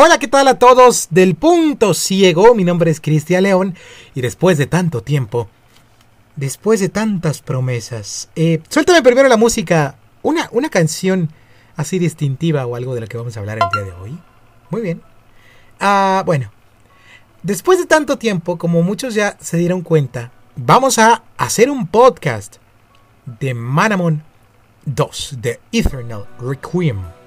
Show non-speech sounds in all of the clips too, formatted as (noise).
Hola, ¿qué tal a todos del punto ciego? Mi nombre es Cristian León y después de tanto tiempo, después de tantas promesas, eh, suéltame primero la música, una, una canción así distintiva o algo de lo que vamos a hablar el día de hoy. Muy bien. Ah, bueno, después de tanto tiempo, como muchos ya se dieron cuenta, vamos a hacer un podcast de Manamon 2, de Eternal Requiem.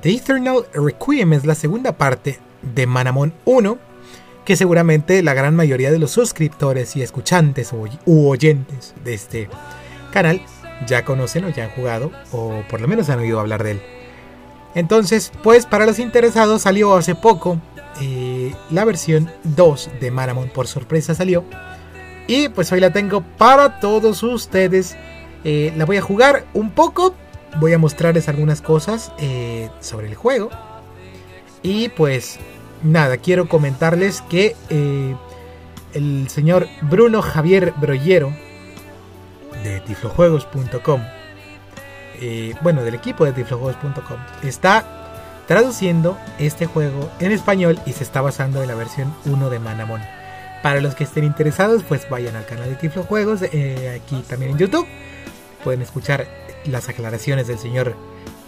The Eternal Requiem es la segunda parte de Manamon 1, que seguramente la gran mayoría de los suscriptores y escuchantes u oyentes de este canal ya conocen o ya han jugado o por lo menos han oído hablar de él. Entonces, pues para los interesados salió hace poco eh, la versión 2 de Manamon, por sorpresa salió. Y pues hoy la tengo para todos ustedes. Eh, la voy a jugar un poco, voy a mostrarles algunas cosas eh, sobre el juego. Y pues nada, quiero comentarles que eh, el señor Bruno Javier Brollero de tiflojuegos.com, eh, bueno, del equipo de tiflojuegos.com, está traduciendo este juego en español y se está basando en la versión 1 de Manamon. Para los que estén interesados, pues vayan al canal de Tiflojuegos, aquí también en YouTube. Pueden escuchar las aclaraciones del señor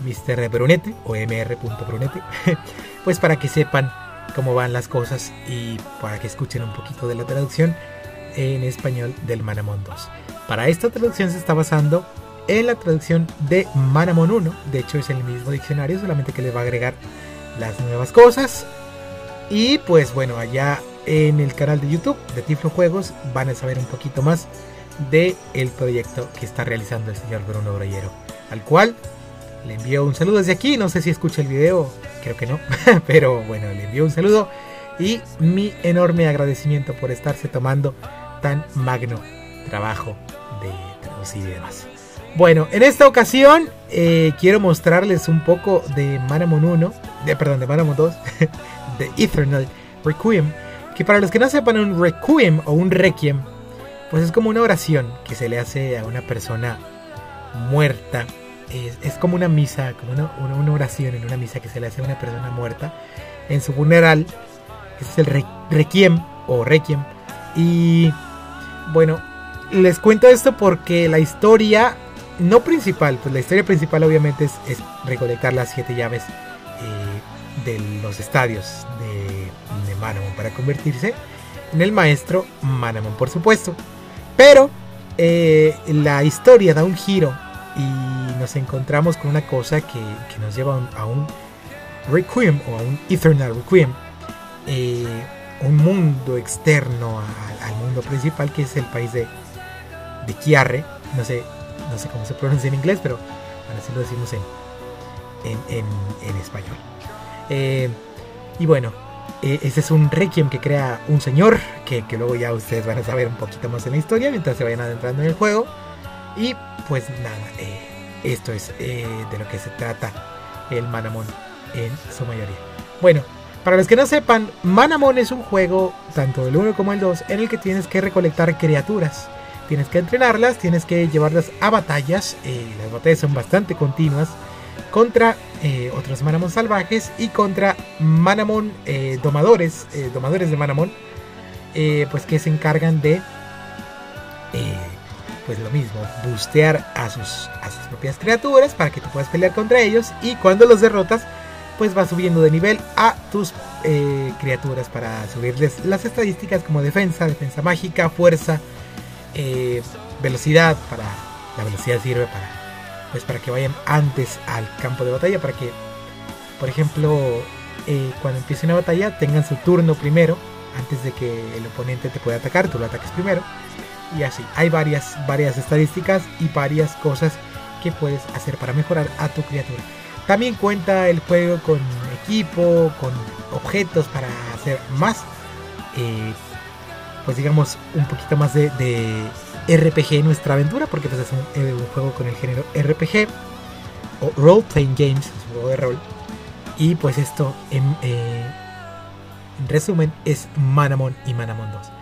Mr. Brunete o mr.brunete, (laughs) pues para que sepan cómo van las cosas y para que escuchen un poquito de la traducción en español del Manamon 2. Para esta traducción se está basando en la traducción de Manamon 1, de hecho es el mismo diccionario, solamente que le va a agregar las nuevas cosas. Y pues bueno, allá en el canal de YouTube de Tiflo Juegos van a saber un poquito más de el proyecto que está realizando el señor Bruno Brollero, al cual le envío un saludo desde aquí, no sé si escucha el video, creo que no, (laughs) pero bueno, le envío un saludo y mi enorme agradecimiento por estarse tomando tan magno trabajo de traducir y demás. Bueno, en esta ocasión eh, quiero mostrarles un poco de Manamon 1, de, perdón, de Manamon 2, (laughs) de Eternal Requiem, que para los que no sepan un Requiem o un Requiem pues es como una oración que se le hace a una persona muerta. Es, como una misa, como una, oración en una misa que se le hace a una persona muerta en su funeral. Ese es el requiem o requiem. Y bueno, les cuento esto porque la historia, no principal, pues la historia principal obviamente es, recolectar las siete llaves eh, de los estadios de, de Manamon para convertirse en el maestro Manamon, por supuesto. Pero eh, la historia da un giro y nos encontramos con una cosa que, nos lleva a un, Requiem o a un Eternal Requiem. Eh, un mundo externo al mundo principal que es el país de, de. No sé, no sé cómo se pronuncia en inglés, pero así lo decimos en, en, español. Eh, y bueno, eh, ese es un requiem que crea un señor, que, luego ya ustedes van a saber un poquito más en la historia mientras se vayan adentrando en el juego. Y pues nada, eh, esto es eh, de lo que se trata el Manamon en su mayoría. Bueno, para los que no sepan, Manamon es un juego, tanto el 1 como el 2, en el que tienes que recolectar criaturas. Tienes que entrenarlas, tienes que llevarlas a batallas. las batallas son bastante continuas contra eh, otros Manamon salvajes y contra Manamon eh, domadores, eh, domadores de Manamon, pues que se encargan de, pues lo mismo, bustear a sus, a sus propias criaturas para que tú puedas pelear contra ellos y cuando los derrotas, pues vas subiendo de nivel a tus criaturas para subirles las estadísticas como defensa, defensa mágica, fuerza, velocidad, para la velocidad sirve para pues para que vayan antes al campo de batalla, para que, por ejemplo, eh, cuando empiece una batalla tengan su turno primero, antes de que el oponente te pueda atacar, tú lo ataques primero. Y así, hay varias, varias estadísticas y varias cosas que puedes hacer para mejorar a tu criatura. También cuenta el juego con equipo, con objetos para hacer más, eh, pues digamos, un poquito más de RPG nuestra aventura, porque pues es eh, un, juego con el género RPG o Role Playing Games, es un juego de rol. Y pues esto en, eh, en resumen es Manamon y Manamon 2.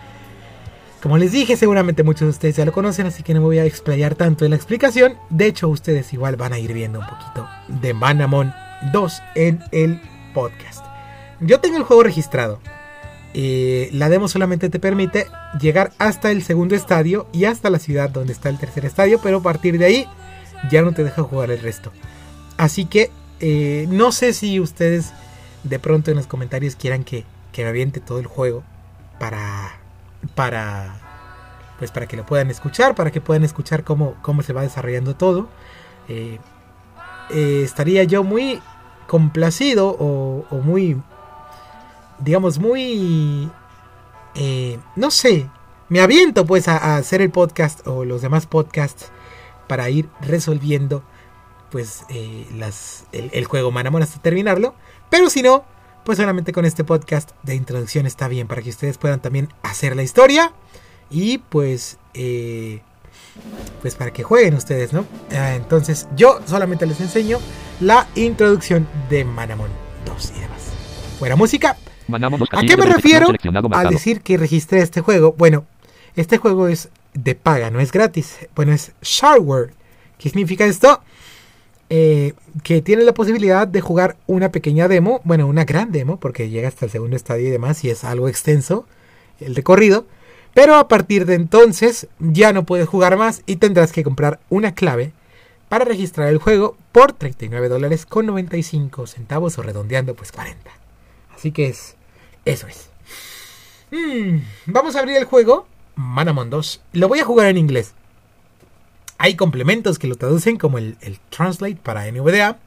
Como les dije, seguramente muchos de ustedes ya lo conocen, así que no me voy a explayar tanto en la explicación. De hecho, ustedes igual van a ir viendo un poquito de Manamon 2 en el podcast. yo tengo el juego registrado. Eh, la demo solamente te permite llegar hasta el segundo estadio y hasta la ciudad donde está el tercer estadio, pero a partir de ahí ya no te deja jugar el resto. Así que eh, no sé si ustedes de pronto en los comentarios quieran que, que me aviente todo el juego para para pues para que lo puedan escuchar, para que puedan escuchar cómo, cómo se va desarrollando todo. Eh, eh, estaría yo muy complacido o, muy, digamos, muy, no sé, me aviento pues a, hacer el podcast o los demás podcasts para ir resolviendo pues las, el, el, juego Manamon hasta terminarlo. Pero si no, pues solamente con este podcast de introducción está bien para que ustedes puedan también hacer la historia y pues eh, pues para que jueguen ustedes, ¿no? Ah, entonces yo solamente les enseño la introducción de Manamon 2 y demás. Buena música. ¿A qué me refiero al decir que registré este juego? Bueno, este juego es de paga, no es gratis. Bueno, es shareware. ¿Qué significa esto? Eh, que tiene la posibilidad de jugar una pequeña demo, bueno, una gran demo, porque llega hasta el segundo estadio y demás, y es algo extenso el recorrido. Pero a partir de entonces ya no puedes jugar más y tendrás que comprar una clave para registrar el juego por 39 dólares con 95 centavos o redondeando pues 40. Así que es, eso es. Mm, vamos a abrir el juego, Manamon 2. Lo voy a jugar en inglés. Hay complementos que lo traducen como el, Translate para NVDA.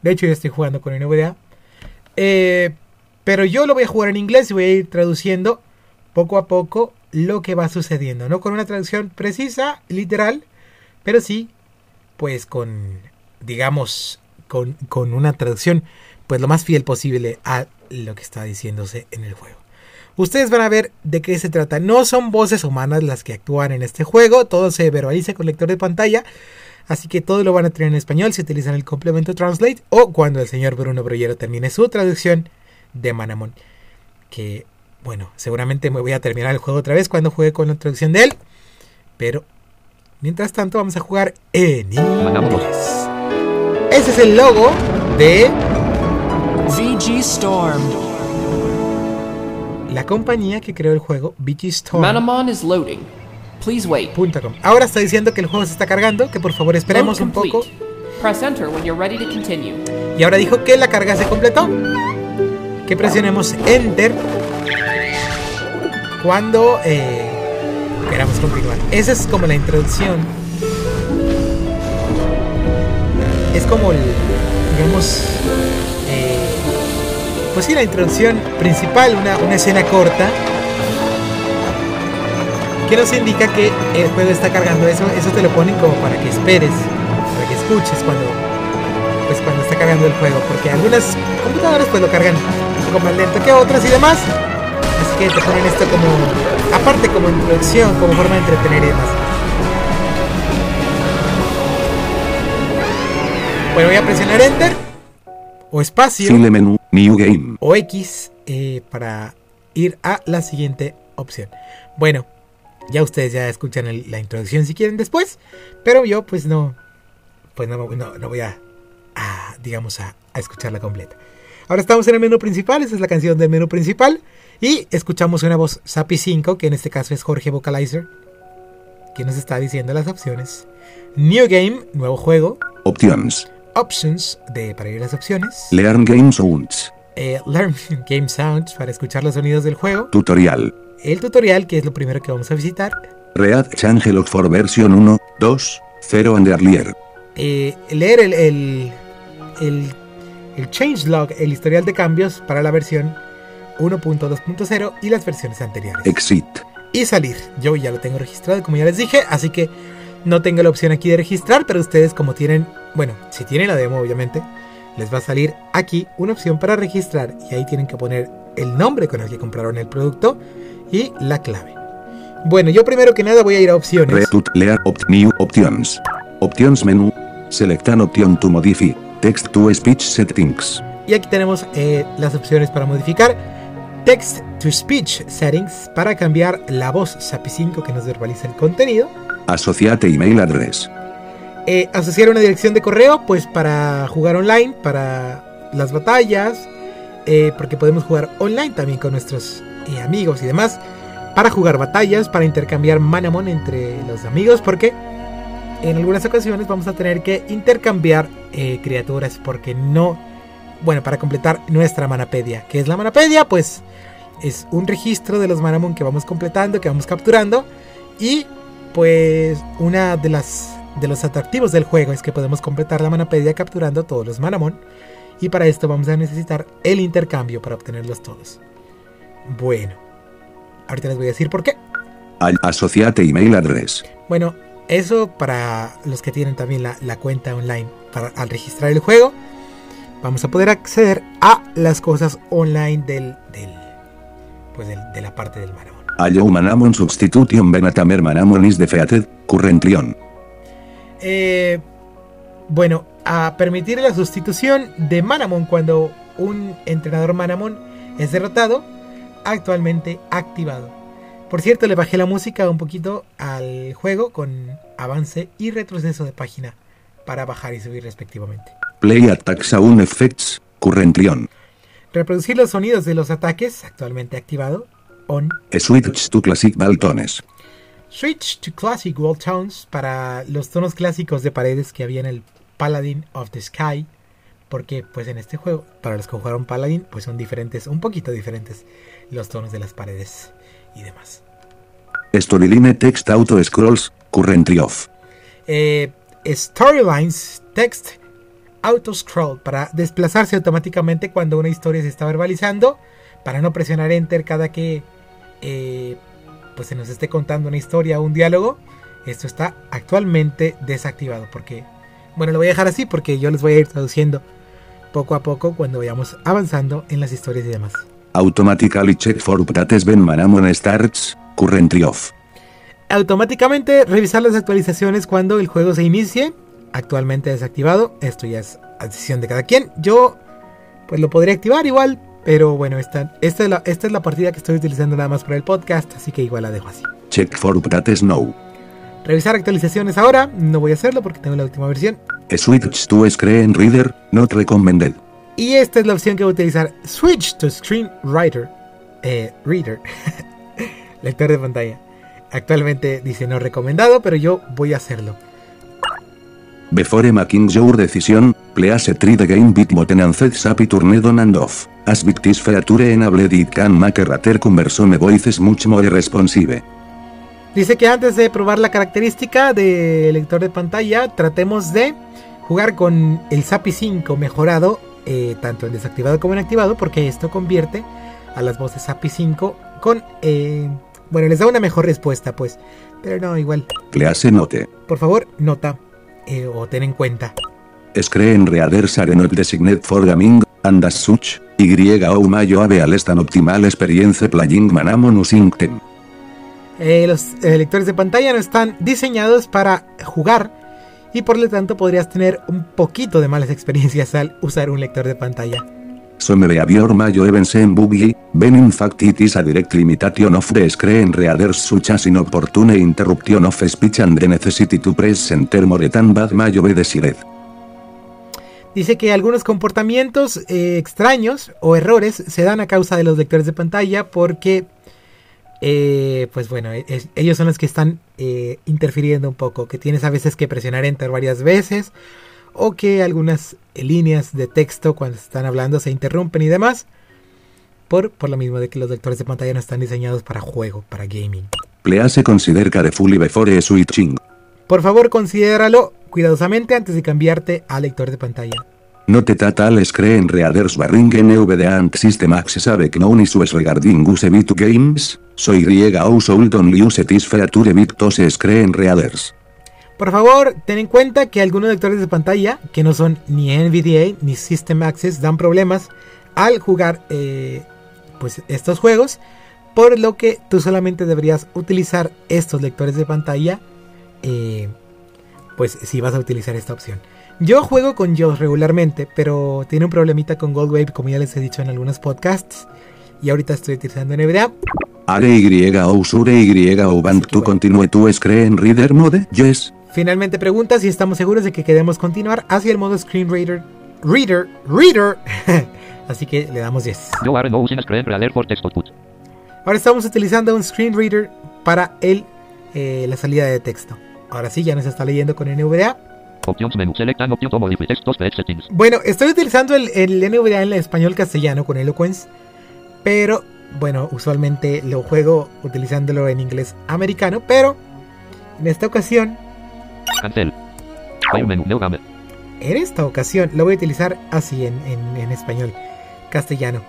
De hecho, yo estoy jugando con NVDA. Eh, pero yo lo voy a jugar en inglés y voy a ir traduciendo poco a poco lo que va sucediendo. No con una traducción precisa, literal, pero sí, pues con, digamos, con, con una traducción, pues lo más fiel posible a lo que está diciéndose en el juego. Ustedes van a ver de qué se trata. No son voces humanas las que actúan en este juego. Todo se verbaliza con lector de pantalla. Así que todo lo van a tener en español si utilizan el complemento Translate o cuando el señor Bruno Brollero termine su traducción de Manamon. Que, bueno, seguramente me voy a terminar el juego otra vez cuando juegue con la traducción de él. Pero, mientras tanto, vamos a jugar en inglés. Ese es el logo de VG Storm la compañía que creó el juego, VG Storm. Manamon is loading. Please wait. .com. Ahora está diciendo que el juego se está cargando, que por favor esperemos un poco. Press enter when you're ready to continue. Y ahora dijo que la carga se completó. Que presionemos enter cuando eh, queramos continuar. Esa es como la introducción. Es como el, digamos, pues sí, la introducción principal, una, una escena corta, que nos indica que el juego está cargando eso, eso te lo ponen como para que esperes, para que escuches cuando, pues cuando está cargando el juego, porque algunas computadoras pues lo cargan un poco más lento que otras y demás, así que te ponen esto como, aparte como introducción, como forma de entretener y demás. Bueno, voy a presionar Enter o espacio. File menú, New Game. o X eh, para ir a la siguiente opción. Bueno, ya ustedes ya escuchan el, la introducción si quieren después, pero yo pues no, pues no, no, no voy a, a digamos, a, a, escucharla completa. Ahora estamos en el menú principal, esa es la canción del menú principal, y escuchamos una voz SAPI 5, que en este caso es Jorge Vocalizer, que nos está diciendo las opciones. New Game, nuevo juego. Options. Options de, para ir a las opciones. Learn Game Sounds. Eh, learn (laughs) Game Sounds para escuchar los sonidos del juego. Tutorial. El tutorial, que es lo primero que vamos a visitar. Read Changelog for version 1, 2, 0 and earlier. Eh, leer el, el, el, el changelog, el historial de cambios para la versión 1.2.0 y las versiones anteriores. Exit. Y salir. Yo ya lo tengo registrado, como ya les dije, así que no tengo la opción aquí de registrar, pero ustedes como tienen, bueno, si tienen la demo obviamente, les va a salir aquí una opción para registrar y ahí tienen que poner el nombre con el que compraron el producto y la clave. Bueno, yo primero que nada voy a ir a opciones. Retut lear opt new options. Options menú. Select an option to modify. Text to speech settings. Y aquí tenemos eh, las opciones para modificar. Text to speech settings para cambiar la voz SAPI 5 que nos verbaliza el contenido. Associate email address. Eh, asociar una dirección de correo, pues para jugar online, para las batallas, eh, porque podemos jugar online también con nuestros eh, amigos y demás, para jugar batallas, para intercambiar manamon entre los amigos, porque en algunas ocasiones vamos a tener que intercambiar eh, criaturas, porque no, bueno, para completar nuestra manapedia. ¿Qué es la manapedia? Pues es un registro de los manamon que vamos completando, que vamos capturando, y pues una de las de los atractivos del juego es que podemos completar la manapedia capturando todos los manamon y para esto vamos a necesitar el intercambio para obtenerlos todos. Bueno, ahorita les voy a decir por qué. Asociate email address. Bueno, eso para los que tienen también la, la cuenta online. Para, al registrar el juego, vamos a poder acceder a las cosas online del, del pues del- de la parte del manamon. Allow manamon substitution venatamer manamon is defeated, currently Eh, bueno, a permitir la sustitución de Manamon cuando un entrenador Manamon es derrotado, actualmente activado. Por cierto, le bajé la música un poquito al juego con avance y retroceso de página para bajar y subir respectivamente. Play attack sound effects, currently on. Reproducir los sonidos de los ataques, actualmente activado, on. Switch to classic baltones. Switch to Classic Wall Tones para los tonos clásicos de paredes que había en el Paladin of the Sky. Porque pues en este juego, para los que jugaron Paladin, pues son diferentes, un poquito diferentes los tonos de las paredes y demás. Storyline text auto scrolls, currently off. Eh, Storylines Text Auto Scroll para desplazarse automáticamente cuando una historia se está verbalizando. Para no presionar Enter cada que eh, pues se nos esté contando una historia o un diálogo. Esto está actualmente desactivado porque, bueno, lo voy a dejar así porque yo les voy a ir traduciendo poco a poco cuando vayamos avanzando en las historias y demás. Automatically check for updates when manamon starts, currently off. Automáticamente revisar las actualizaciones cuando el juego se inicie. Actualmente desactivado. Esto ya es a decisión de cada quien. Yo pues lo podría activar igual. Pero bueno, esta, esta, es la, esta es la partida que estoy utilizando nada más para el podcast. Así que igual la dejo así. Check for updates now. Revisar actualizaciones ahora. No voy a hacerlo porque tengo la última versión. Switch to screen reader, not recommended. Y esta es la opción que voy a utilizar. Switch to Screenwriter. Eh, reader. (laughs) Lector de pantalla. Actualmente dice no recomendado, pero yo voy a hacerlo. Before making your decision, please try the game bit button and set happy turned on and off. As bit this feature enabled it can make rater conversone voices much more responsive. Dice que antes de probar la característica de lector de pantalla, tratemos de jugar con el SAPI 5 mejorado, eh, tanto en desactivado como en activado, porque esto convierte a las voces SAPI 5 con... eh, bueno, les da una mejor respuesta, pues. Pero no, igual. Please note. Por favor, nota eh, o ten en cuenta. Screen readers are not designated for gaming, and as such, Y o mayo have a less than optimal experience playing manamon using them. Eh, los eh, lectores de pantalla no están diseñados para jugar y por lo tanto podrías tener un poquito de malas experiencias al usar un lector de pantalla. Some behavior mayo events en buggy, when in fact it is a direct limitation of the screen readers such as inopportune interruption of speech and the necessity to press enter more than bad mayo be desired. Dice que algunos comportamientos eh, extraños o errores se dan a causa de los lectores de pantalla porque, eh, pues bueno, es- ellos son los que están eh, interfiriendo un poco, que tienes a veces que presionar enter varias veces o que algunas líneas de texto cuando están hablando se interrumpen y demás por, por lo mismo de que los lectores de pantalla no están diseñados para juego, para gaming. Please consider carefully before switching. Por favor, considéralo cuidadosamente antes de cambiarte a lector de pantalla. Note that all screen readers barring NVDA and system access have known issues regarding use bit games, so Y household only use this feature bit those screen readers. Por favor, ten en cuenta que algunos lectores de pantalla, que no son ni NVDA ni System Access, dan problemas al jugar eh, pues estos juegos, por lo que tú solamente deberías utilizar estos lectores de pantalla, eh, pues si vas a utilizar esta opción. Yo juego con JAWS regularmente, pero tiene un problemita con Goldwave, como ya les he dicho en algunos podcasts, y ahorita estoy utilizando NVDA. Are Y o sure Y o band to continue to screen reader mode? Yes. Finalmente pregunta si estamos seguros de que queremos continuar hacia el modo Screen Reader. Reader, Reader. (laughs) Así que le damos 10. You are no using a screen reader for text output. Ahora estamos utilizando un screen reader para el, eh, la salida de texto. Ahora sí, ya nos está leyendo con NVDA. Options modify settings. Bueno, estoy utilizando el, el NVDA en el español castellano con Eloquence, pero bueno, usualmente lo juego utilizándolo en inglés americano, pero en esta ocasión, Cancel. New game. en esta ocasión lo voy a utilizar así en, en- en español castellano.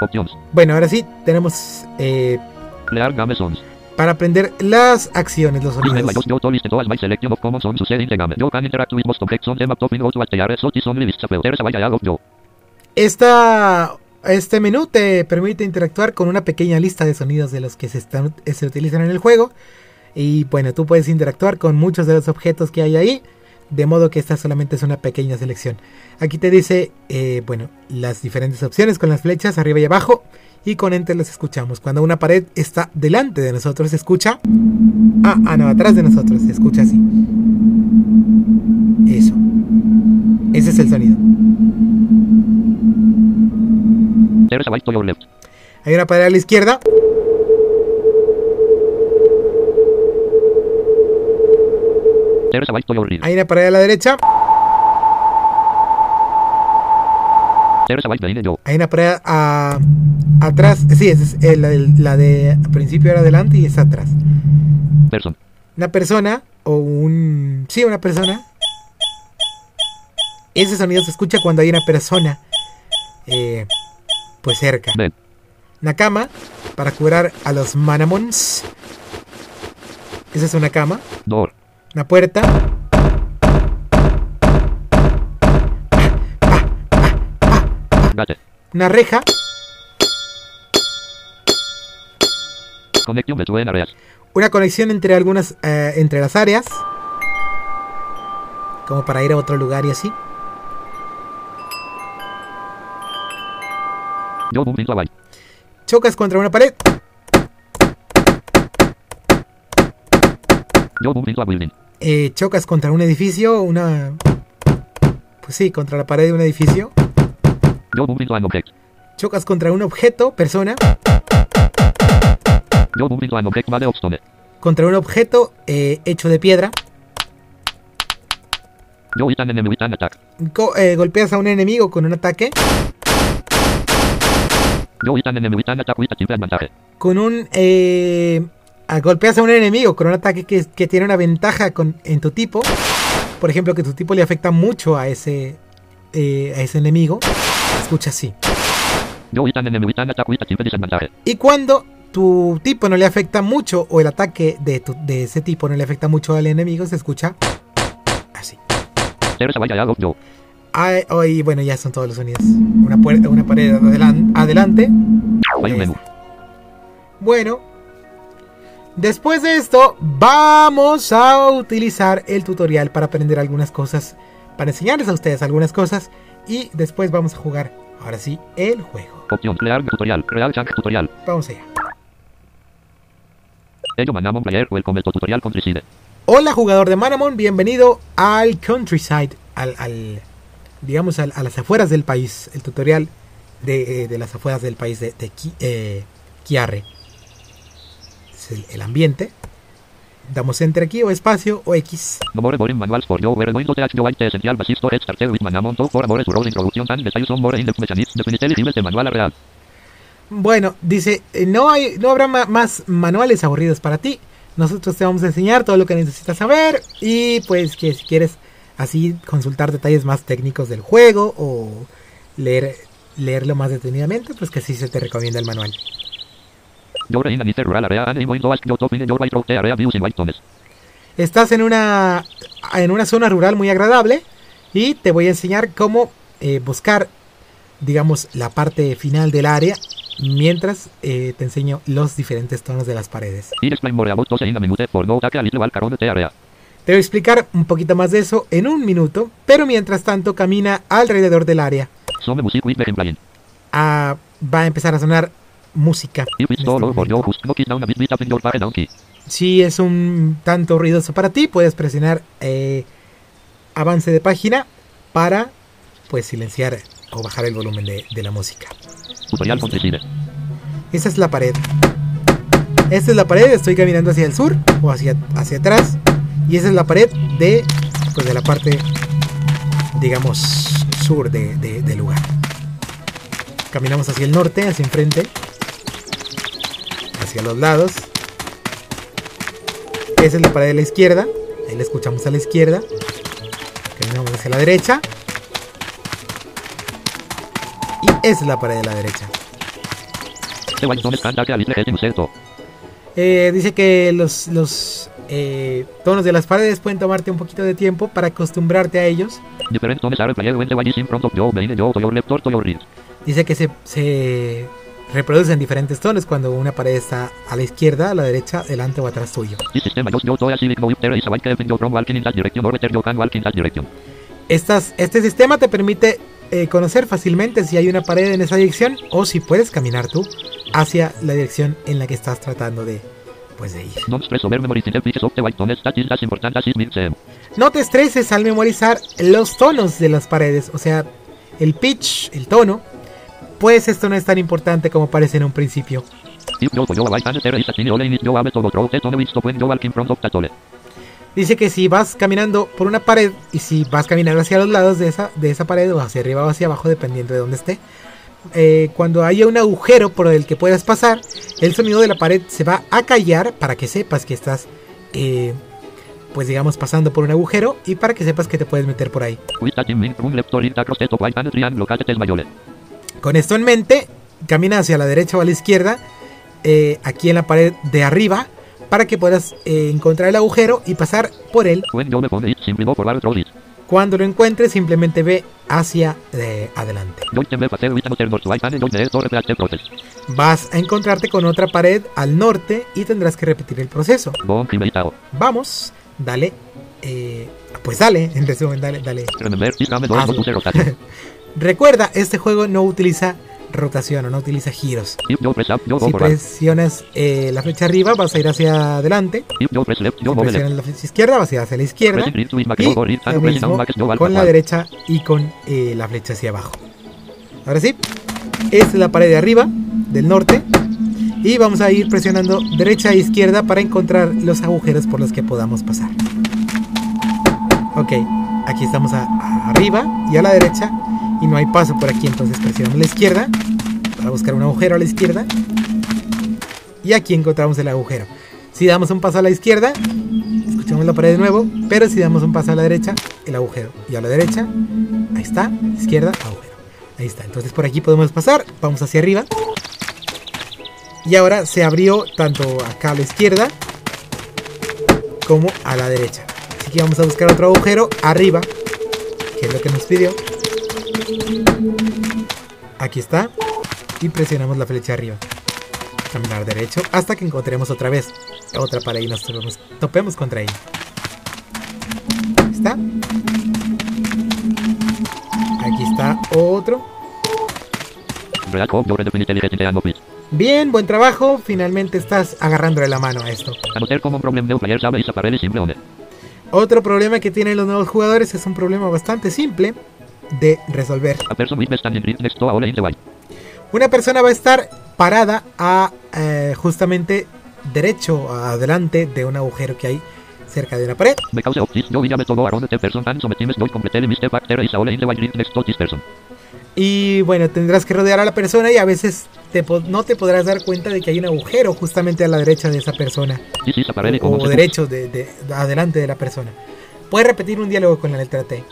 Options. Bueno, ahora sí, tenemos eh, Clear game songs. Para aprender las acciones, los sonidos. Esta, este menú te permite interactuar con una pequeña lista de sonidos de los que se, están, se utilizan en el juego. Y bueno, tú puedes interactuar con muchos de los objetos que hay ahí. De modo que esta solamente es una pequeña selección. Aquí te dice, eh, bueno, las diferentes opciones con las flechas arriba y abajo. Y con Enter las escuchamos. Cuando una pared está delante de nosotros, se escucha. Ah, ah, no, atrás de nosotros, se escucha así. Eso. Ese es el sonido. Hay una pared a la izquierda. Hay una pared a la derecha. Hay una pared a- atrás. Sí, esa es eh, la, de, la de al principio era adelante y es atrás. Person. Una persona o un... Sí, una persona. Ese sonido se escucha cuando hay una persona eh, pues cerca. Bed. Una cama para curar a los manamons. Esa es una cama. Door. Una puerta. Gate. Una reja. Connection between areas. una conexión entre algunas eh, entre las áreas como para ir a otro lugar y así chocas contra una pared a building. Eh, chocas contra un edificio una pues sí contra la pared de un edificio move into an object. chocas contra un objeto persona move into an object made of stone. contra un objeto eh, hecho de piedra Joe hit an enemy with an attack. Go- eh, golpeas a un enemigo con un ataque Joe hit an enemy with an attack with advantage. con un eh, golpeas a un enemigo con un ataque que, que tiene una ventaja con, en tu tipo. Por ejemplo que tu tipo le afecta mucho a ese eh, a ese enemigo. Escucha así. Y cuando tu tipo no le afecta mucho o el ataque de, tu- de ese tipo no le afecta mucho al enemigo se escucha así. Ah, oh, y bueno ya son todos los sonidos. Una, puerta, una pared adelan- adelante. Bueno, después de esto, vamos a utilizar el tutorial para aprender algunas cosas, para enseñarles a ustedes algunas cosas y después vamos a jugar, ahora sí, el juego. Opción. Crear tutorial. Real chunk tutorial. Vamos allá. Ello manamon player. Welcome to tutorial countryside. Hola jugador de Manamon, bienvenido al countryside, al, al- digamos al- a las afueras del país, el tutorial de, eh, de las afueras del país de, de eh, Kiarre. Es el, el ambiente. Damos enter aquí o espacio o X. Bueno, dice, eh, no, hay, no habrá ma- más manuales aburridos para ti. Nosotros te vamos a enseñar todo lo que necesitas saber y pues que si quieres así consultar detalles más técnicos del juego o leer leerlo más detenidamente, pues que sí se te recomienda el manual. Estás en una en una zona rural muy agradable y te voy a enseñar cómo eh, buscar, digamos, la parte final del área mientras eh, te enseño los diferentes tonos de las paredes. Te voy a explicar un poquito más de eso en un minuto, pero mientras tanto camina alrededor del área. Ah, va a empezar a sonar música. Si es un tanto ruidoso para ti, puedes presionar eh, avance de página para pues silenciar o bajar el volumen de, de la música. Esa es la pared. Esta es la pared, estoy caminando hacia el sur o hacia, hacia atrás. Y esa es la pared de, pues de la parte, digamos, sur de, de- del lugar. Caminamos hacia el norte, hacia enfrente. Hacia los lados. Esa es la pared de la izquierda. Ahí la escuchamos a la izquierda. Caminamos hacia la derecha. Y esa es la pared de la derecha. Eh, dice que los, los eh, tonos de las paredes pueden tomarte un poquito de tiempo para acostumbrarte a ellos. Dice que se reproducen diferentes tonos cuando una pared está a la izquierda, a la derecha, delante o atrás tuyo. Estas, este sistema te permite eh, conocer fácilmente si hay una pared en esa dirección o si puedes caminar tú hacia la dirección en la que estás tratando de, pues, de ir. No te estreses al memorizar los tonos de las paredes, o sea, el pitch, el tono, pues esto no es tan importante como parece en un principio. Hole. Dice que si vas caminando por una pared y si vas caminando hacia los lados de esa, de esa pared o hacia arriba o hacia abajo, dependiendo de dónde esté, eh, cuando haya un agujero por el que puedas pasar, el sonido de la pared se va a callar para que sepas que estás, eh, pues digamos, pasando por un agujero y para que sepas que te puedes meter por ahí. Con esto en mente, camina hacia la derecha o a la izquierda, eh, aquí en la pared de arriba, para que puedas eh, encontrar el agujero y pasar por él. Cuando lo encuentres, simplemente ve hacia eh, adelante. Vas a encontrarte con otra pared al norte y tendrás que repetir el proceso. Vamos, dale. eh, pues dale, (laughs) en resumen, dale, dale. (laughs) Recuerda, este juego no utiliza rotación o no utiliza giros. Si presionas eh, la flecha arriba, vas a ir hacia adelante. Si presionas la flecha izquierda, vas a ir hacia la izquierda. Y con la derecha y con eh, la flecha hacia abajo. Ahora sí, esta es la pared de arriba, del norte. Y vamos a ir presionando derecha e izquierda para encontrar los agujeros por los que podamos pasar. Ok, aquí estamos arriba y a la derecha. Y no hay paso por aquí, entonces presionamos la izquierda para buscar un agujero a la izquierda. Y aquí encontramos el agujero. Si damos un paso a la izquierda, escuchamos la pared de nuevo, pero si damos un paso a la derecha, el agujero. Y a la derecha, ahí está, izquierda, agujero. Ahí está, entonces por aquí podemos pasar, vamos hacia arriba. Y ahora se abrió tanto acá a la izquierda como a la derecha. Así que vamos a buscar otro agujero arriba, que es lo que nos pidió. Aquí está. Y presionamos la flecha arriba. Caminar derecho hasta que encontremos otra vez otra pared y nos topemos, topemos contra ella. Está. Aquí está otro. Bien, buen trabajo. Finalmente estás agarrándole la mano a esto. Otro problema que tienen los nuevos jugadores es un problema bastante simple de resolver. Una persona va a estar parada a eh, justamente derecho adelante de un agujero que hay cerca de una pared. Y bueno, tendrás que rodear a la persona y a veces te no te podrás dar cuenta de que hay un agujero justamente a la derecha de esa persona. O, derecho de, de- adelante de la persona. Puedes repetir un diálogo con la letra T.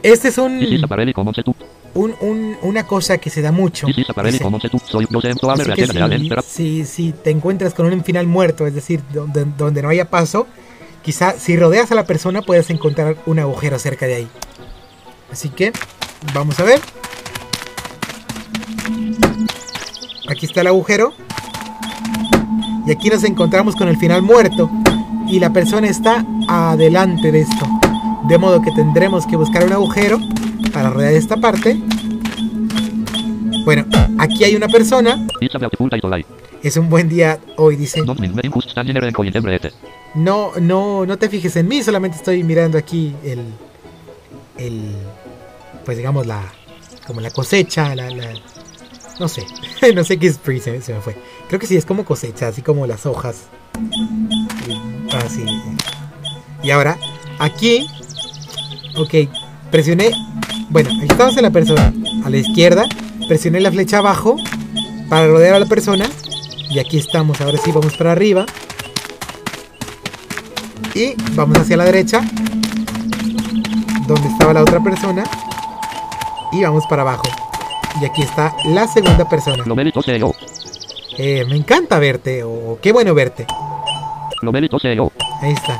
Este es un, un- un- una cosa que se da mucho. Dice, si, si- si te encuentras con un final muerto, es decir, donde, donde no haya paso, quizá si rodeas a la persona puedes encontrar un agujero cerca de ahí. Así que vamos a ver. Aquí está el agujero. Y aquí nos encontramos con el final muerto. Y la persona está adelante de esto. De modo que tendremos que buscar un agujero para rodear esta parte. Bueno, aquí hay una persona. Es un buen día hoy, dice. No, no, no te fijes en mí, solamente estoy mirando aquí el, el, pues digamos la, como la cosecha, la, la, no sé, (laughs) no sé qué es pre, se, se me fue. Creo que sí es como cosecha, así como las hojas. Así. Y ahora, aquí, ok, presioné, bueno, ahí estamos en la persona, a la izquierda, presioné la flecha abajo para rodear a la persona y aquí estamos, ahora sí vamos para arriba y vamos hacia la derecha donde estaba la otra persona y vamos para abajo y aquí está la segunda persona. Eh, me encanta verte o qué bueno verte. Ahí está.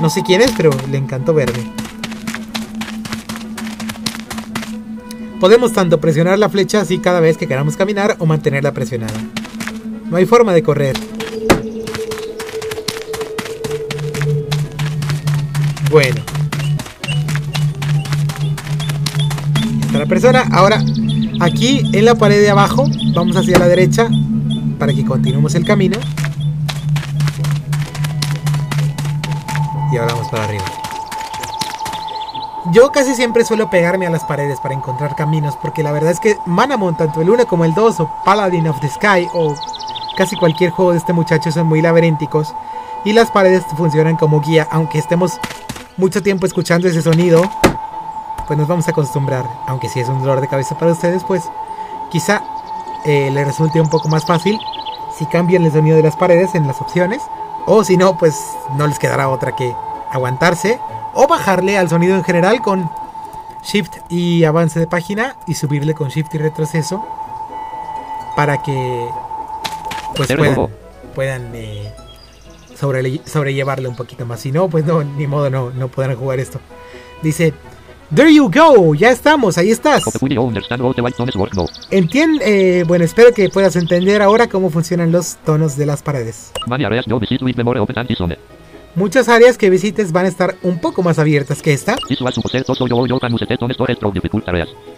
No sé quién es pero le encantó verme. Podemos tanto presionar la flecha así cada vez que queramos caminar o mantenerla presionada. No hay forma de correr. Bueno. Está la persona. Ahora, aquí en la pared de abajo, vamos hacia la derecha para que continuemos el camino. Y ahora vamos para arriba. Yo casi siempre suelo pegarme a las paredes para encontrar caminos, porque la verdad es que Manamon, tanto el 1 como el 2, o Paladin of the Sky, o casi cualquier juego de este muchacho son muy laberínticos. Y las paredes funcionan como guía, aunque estemos mucho tiempo escuchando ese sonido, pues nos vamos a acostumbrar. Aunque si es un dolor de cabeza para ustedes, pues quizá eh, les resulte un poco más fácil si cambian el sonido de las paredes en las opciones. O si no, pues no les quedará otra que aguantarse o bajarle al sonido en general con Shift y avance de página y subirle con Shift y retroceso para que pues puedan, puedan eh, sobrelle- sobrellevarle un poquito más. Si no, pues no, ni modo, no, no podrán jugar esto. Dice, There you go, ya estamos, ahí estás. Hope you understand how the white tones work now. Entien, eh, bueno, espero que puedas entender ahora cómo funcionan los tonos de las paredes. Muchas áreas que visites van a estar un poco más abiertas que esta.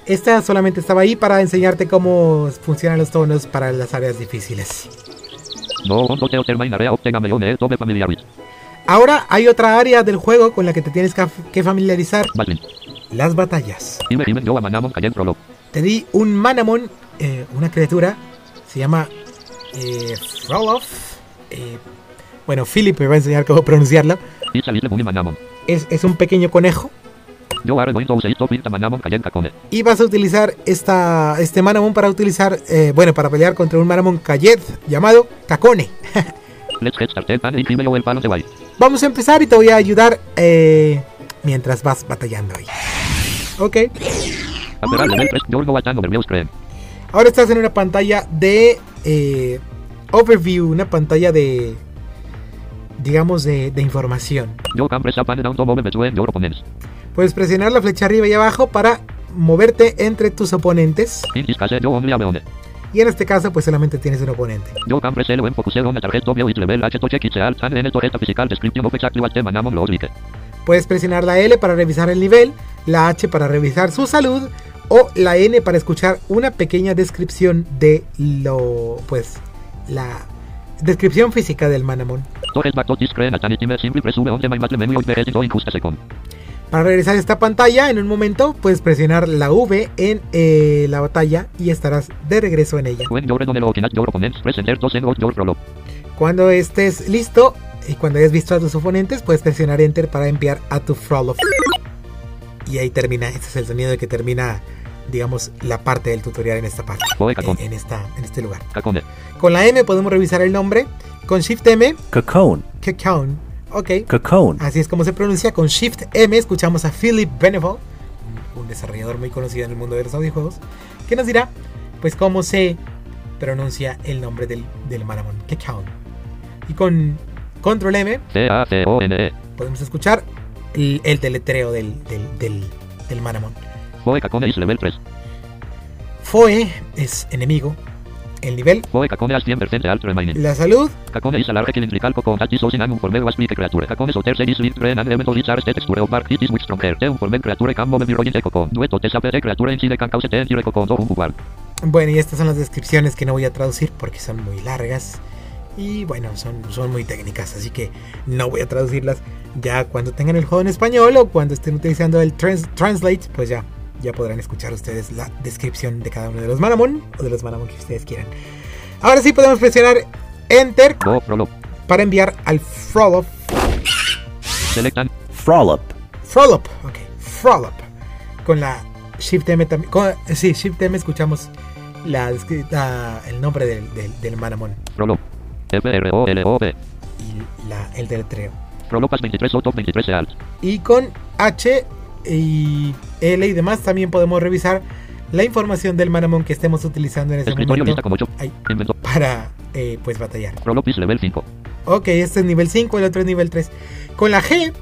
Esta solamente estaba ahí para enseñarte cómo funcionan los tonos para las áreas difíciles. Ahora hay otra área del juego con la que te tienes que familiarizar. Las batallas. Te di un Manamon, eh, una criatura, se llama eh, eh, bueno, Philip me va a enseñar cómo pronunciarlo. Es, es un pequeño conejo. Y vas a utilizar esta, este Manamon para utilizar, eh, bueno, para pelear contra un Manamon Kayed llamado Kakone. (laughs) Vamos a empezar y te voy a ayudar eh, mientras vas batallando ahí. Ok. Ahora estás en una pantalla de eh, overview, una pantalla de, digamos, de, de información. Puedes presionar la flecha arriba y abajo para moverte entre tus oponentes. Y en este caso, pues solamente tienes un oponente. Puedes presionar la L para revisar el nivel, la H para revisar su salud o la N para escuchar una pequeña descripción de lo, pues, la descripción física del Manamon. Para regresar a esta pantalla, en un momento puedes presionar la V en eh, la batalla y estarás de regreso en ella. Cuando estés listo y cuando hayas visto a tus oponentes, puedes presionar Enter para enviar a tu Frollo. Y ahí termina, este es el sonido de que termina, digamos, la parte del tutorial en esta parte, cacón. en, en esta, en este lugar. Con la M podemos revisar el nombre, con Shift M, Cocoon, Cocoon, ok. cocoon, Así es como se pronuncia. Con Shift M escuchamos a Philip Benevol, un desarrollador muy conocido en el mundo de los audiojuegos, que nos dirá, pues, cómo se pronuncia el nombre del, del Maramon, Cocoon. Y con Control M C-A-C-O-N-E. podemos escuchar el, el deletreo del, del, del, del Manamon. Joe Kakone is level 3. Foe es enemigo. El nivel, Joe Kakone has 100% de alt remaining. la salud, Kakone is a large cylindrical coconut is in an unformed was big creature. Kakone so terce is lit green and elemental is are texture of bark. It is with strong hair. The unformed creature can move the rolling the cocoon. Dueto te the creature inside can cause the entire cocoon to un. Bueno, y estas son las descripciones que no voy a traducir porque son muy largas. Y bueno, son, son muy técnicas, así que no voy a traducirlas. Ya cuando tengan el juego en español o cuando estén utilizando el trans- Translate, pues ya, ya podrán escuchar ustedes la descripción de cada uno de los Manamon o de los Manamon que ustedes quieran. Ahora sí podemos presionar Enter para enviar al Frolop. Selectan. Frolop. Frolop, ok, Frolop. Con la Shift M también. con- sí, Shift M escuchamos la, el nombre del, del, del Manamon Frollo. F-R-O-L-O-P. y la, el deletreo. Frollopas 23 o top 23 alt. Y con H y L y demás también podemos revisar la información del Manamon que estemos utilizando en ese Escritorio momento como 8. Ay. Para eh, pues batallar. Frolopis level 5. Ok, este es nivel 5, el otro es nivel 3. Con la G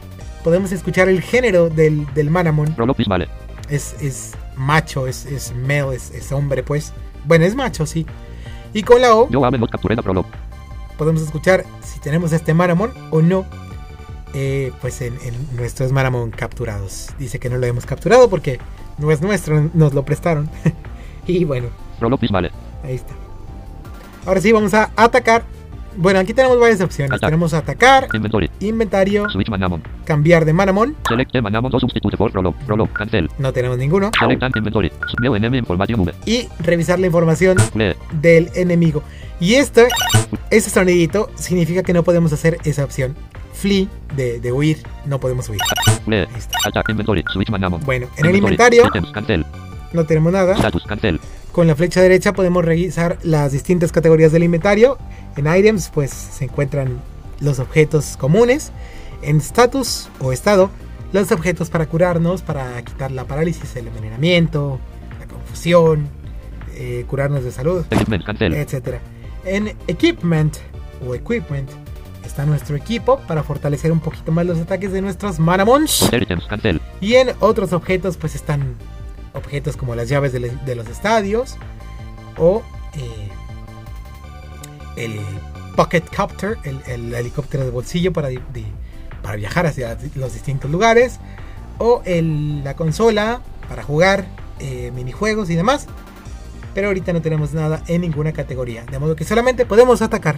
podemos escuchar el género del, del Manamon. Frolopis vale. Es, es macho, es, es male, es, es hombre pues. Bueno, es macho, sí. Y con la O Yo ame not capturé la Frolop. Podemos escuchar si tenemos este Maramon o no. eh, pues en, en nuestros Maramon capturados. Dice que no lo hemos capturado porque no es nuestro, nos lo prestaron. (laughs) y bueno, ahí está. Ahora sí, vamos a atacar. Bueno, aquí tenemos varias opciones. Ataque. Tenemos atacar, Inventory. inventario, Switch Manamon. cambiar de Manamon. Select the Manamon o substitute for Frollo. Frollo. Cancel. No tenemos ninguno. Select inventory. Submeo enemy information. Y revisar la información Play. del enemigo. Y este, ese sonidito significa que no podemos hacer esa opción. Flee, de, de huir, no podemos huir. Play. Attack inventory. Switch Manamon. Bueno, en el Inventory. inventario Items. No tenemos nada. Status. Cancel. Con la flecha derecha podemos revisar las distintas categorías del inventario. En items, pues se encuentran los objetos comunes. En status o estado, los objetos para curarnos, para quitar la parálisis, el envenenamiento, la confusión, eh, curarnos de salud, etc. En equipment o equipment está nuestro equipo para fortalecer un poquito más los ataques de nuestros manamons. Y en otros objetos, pues están objetos como las llaves de, los estadios o eh, el Pocket Copter, el, el helicóptero de bolsillo para, para viajar hacia los distintos lugares, o el- la consola para jugar eh, minijuegos y demás. Pero ahorita no tenemos nada en ninguna categoría, de modo que solamente podemos atacar.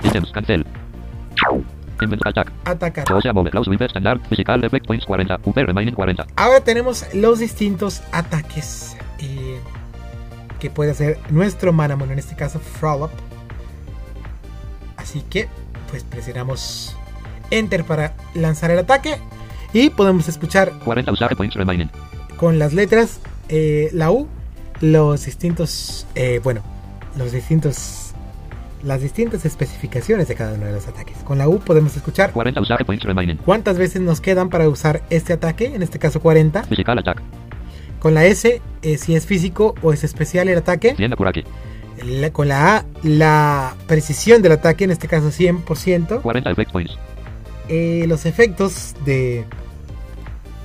Attack. Atacar. O sea, move. Close Wimper Standard. Physical Effect Points 40. UP Remaining 40. Ahora tenemos los distintos ataques eh, que puede hacer nuestro Manamon, en este caso Frolop. Así que, pues presionamos Enter para lanzar el ataque. Y podemos escuchar 40 usar points remaining. con las letras eh, la U los distintos, eh, bueno, los distintos, las distintas especificaciones de cada uno de los ataques. Con la U podemos escuchar 40 usar points remaining. cuántas veces nos quedan para usar este ataque, en este caso 40. Physical attack. Con la S, eh, si es físico o es especial el ataque. 100 Akuraki. La- con la A, la precisión del ataque, en este caso 100%. 40 effect points. Eh, los efectos de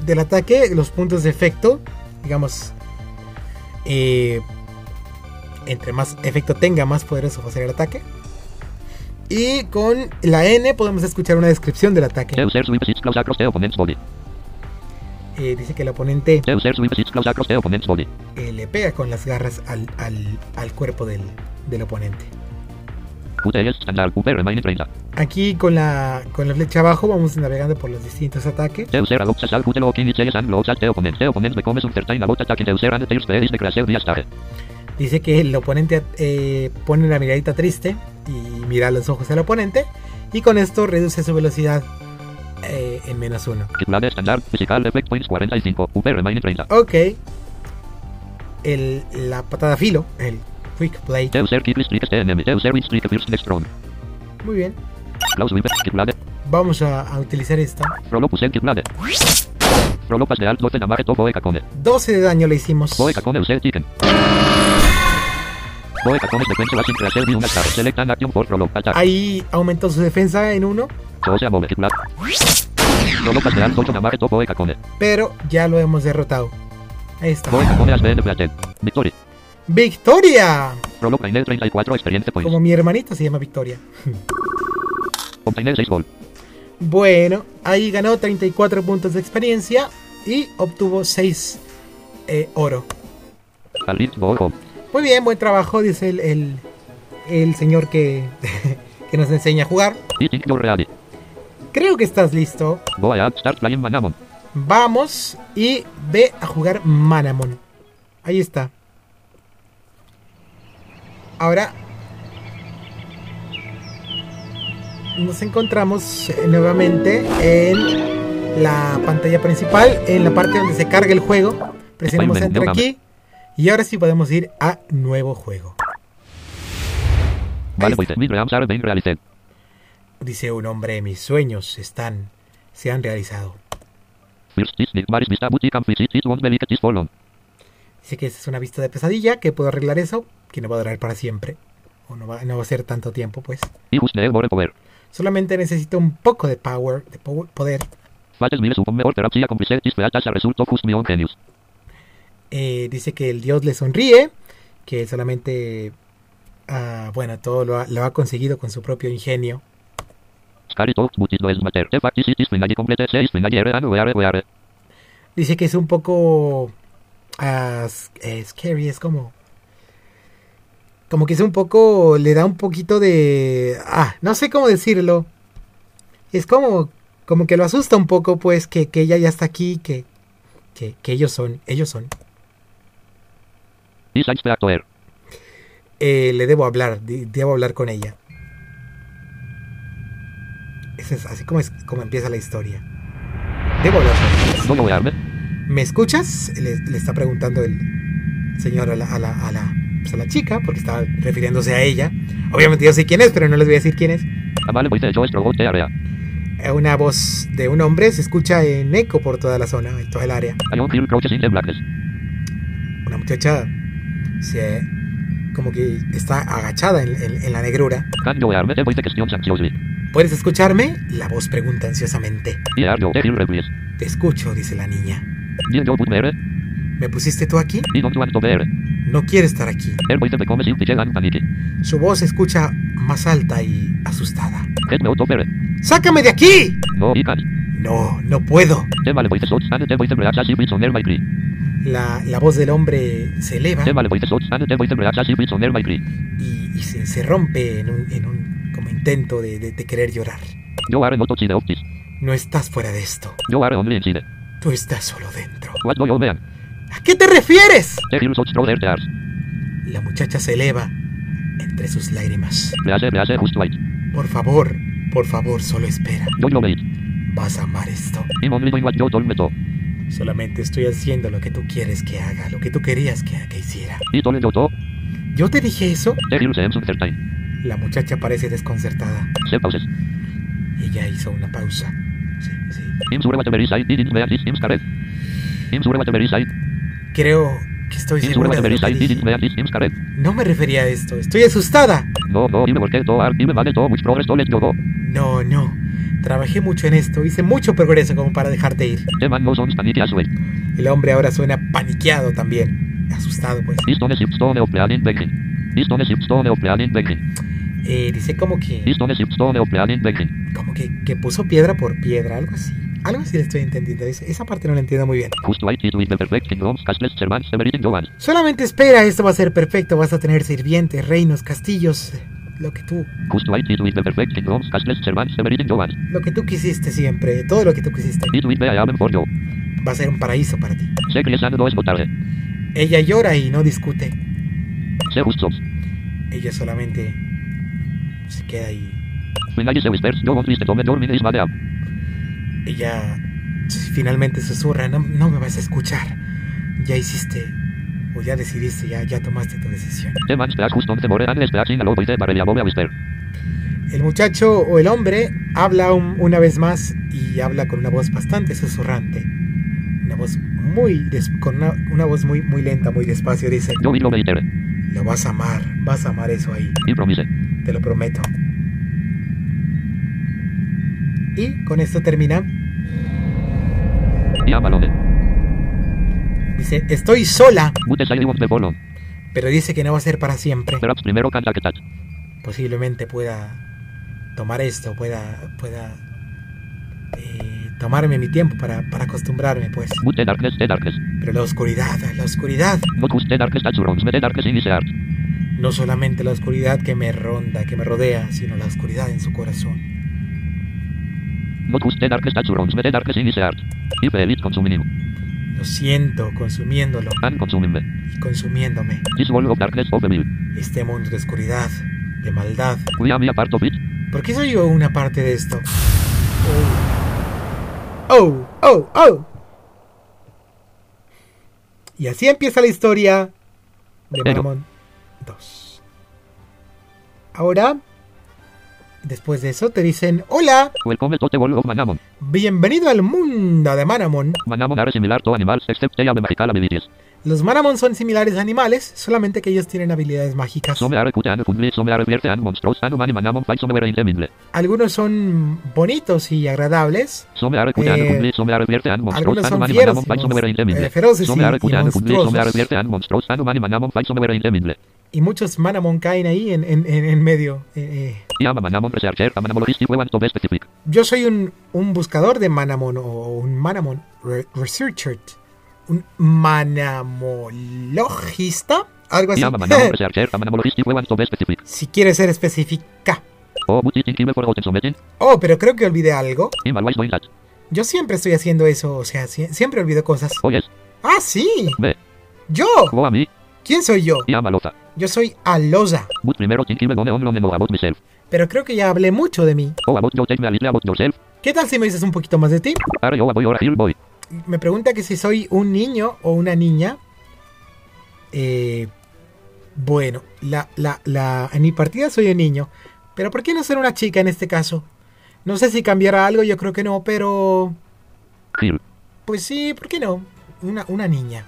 del ataque, los puntos de efecto, digamos, eh, entre más efecto tenga, más poderoso va a ser el ataque. Y con la N podemos escuchar una descripción del ataque. Eh, dice que el oponente eh, le pega con las garras al, al- al cuerpo del, del oponente. QTS Standard. UP Remaining 30. Aquí con la, con la flecha abajo vamos navegando por los distintos ataques. Dice que el oponente eh, pone la miradita triste y mira los ojos al oponente. Y con esto reduce su velocidad eh, en menos uno. Kiplade Standard. Physical effect points 45. UP Remaining 30. Ok. El, la patada filo, el Quick round. Muy bien. Vamos a, a utilizar esta. Prolopus en Kiplade. Prolopas de alt doten amare to boe kakone. 12 de daño le hicimos. Ahí aumentó su defensa en uno. Pero ya lo hemos derrotado. Ahí está. ¡Victoria! Prolop gained 34 experience points. Como mi hermanita se llama Victoria. Obtained 6 gold. Bueno, ahí ganó 34 puntos de experiencia y obtuvo 6 oro. Muy bien, buen trabajo, dice el, el, el señor que, (laughs) que nos enseña a jugar. Creo que estás listo. Vamos y ve a jugar Manamon. Ahí está. Ahora nos encontramos eh, nuevamente en la pantalla principal, en la parte donde se carga el juego. Presionamos Enter aquí y ahora sí podemos ir a nuevo juego. Vale, pues realized. Dice un hombre, mis sueños están, se han realizado. Dice que esa es una vista de pesadilla, que puedo arreglar eso, que no va a durar para siempre. O no va, no va a ser tanto tiempo, pues. Solamente necesito un poco de power, de power- poder. Eh, dice que el dios le sonríe, que solamente, ah, bueno, todo lo ha, lo ha conseguido con su propio ingenio. Dice que es un poco ah, scary, es como... Como que es un poco, le da un poquito de... Ah, no sé cómo decirlo. Es como, como que lo asusta un poco, pues, que, que ella ya está aquí, que, que, que ellos son, ellos son. Is I speak to her. Eh, le debo hablar, de- debo hablar con ella. Ese es así como, es, como empieza la historia. Debo hablar con ella. Me? ¿Me escuchas? Le, le está preguntando el señor a la, a, la, a, la, pues a la chica, porque estaba refiriéndose a ella. Obviamente yo sé quién es, pero no les voy a decir quién es. Ah, pues area. Eh, Una voz de un hombre se escucha en eco por toda la zona, en toda el área. Una muchacha se como que está agachada en, en- en la negrura. ¿Puedes escucharme? La voz pregunta ansiosamente. Te escucho, dice la niña. Me pusiste tú aquí? No quiere estar aquí. Su voz se escucha más alta y asustada. ¡Sácame de aquí! No, no puedo. La, la voz del hombre se eleva y, y se, se rompe en un, en un como intento de, de- de querer llorar. No estás fuera de esto. Tú estás solo dentro. ¿A qué te refieres? La muchacha se eleva entre sus lágrimas. Por favor, por favor, solo espera. Vas a amar esto. Solamente estoy haciendo lo que tú quieres que haga, lo que tú querías que, que hiciera. ¿Yo te dije eso? La muchacha parece desconcertada. Ella hizo una pausa. Sí, sí. Creo que estoy segura de lo que dije. No me refería a esto. Estoy asustada. No. No, no. Trabajé mucho en esto. Hice mucho progreso como para dejarte ir. El hombre ahora suena paniqueado también. Asustado, pues. Eh, dice como que... Como que, que puso piedra por piedra. Algo así. Algo así le estoy entendiendo. Es- esa parte no la entiendo muy bien. Solamente espera. Esto va a ser perfecto. Vas a tener sirvientes, reinos, castillos. Eh, Lo que tú... Lo que tú quisiste siempre. Todo lo que tú quisiste. Va a ser un paraíso para ti. Tarde. Ella llora y no discute. Ella solamente se queda ahí. Ella finalmente susurra, no, no me vas a escuchar. Ya hiciste, o ya decidiste, ya, ya tomaste tu decisión. El muchacho o el hombre habla un- una vez más y habla con una voz bastante susurrante. Una voz muy, des- con una, una voz muy, muy lenta, muy despacio. Dice, lo vas a amar, vas a amar eso ahí, te lo prometo. Y con esto termina. I am alone. Dice, estoy sola, pero dice que no va a ser para siempre. Posiblemente pueda tomar esto, pueda, pueda eh, tomarme mi tiempo para, para acostumbrarme, pues. Pero la oscuridad, la oscuridad. No solamente la oscuridad que me ronda, que me rodea, sino la oscuridad en su corazón. Lo siento consumiéndolo And me. y consumiéndome. This wall of darkness. Este mundo de oscuridad, de maldad. We am a part of it. ¿Por qué soy yo una parte de esto? Oh, oh, oh. Y así empieza la historia de Manamon 2. Ahora, después de eso, te dicen, hola, Welcome to the world of Manamon. bienvenido al mundo de Manamon. Manamon are similar to animals except they have magical abilities. Los Manamon son similares a animales, solamente que ellos tienen habilidades mágicas. Algunos son bonitos y agradables, Eh, algunos son fieros y eh, feroces y- y monstruosos. Y muchos Manamon caen ahí en, en- en- en medio. eh, eh. Yo soy un, un buscador de Manamon o un Manamon re- researcher. Un manamologista. Algo así. (laughs) Si quieres ser específica. Oh? Oh, pero creo que olvidé algo. Yo siempre estoy haciendo eso. O sea, sie- siempre olvido cosas. Oh yes, Ah, sí. Yo. me, ¿Quién soy yo? Yo soy Aloza. Pero creo que ya hablé mucho de mí. Oh. ¿Qué tal si me dices un poquito más de ti? Me pregunta que si soy un niño o una niña. Eh, bueno, la, la, la, en mi partida soy un niño. Pero ¿por qué no ser una chica en este caso? No sé si cambiará algo, yo creo que no, pero... Pues sí, ¿por qué no? Una, una niña.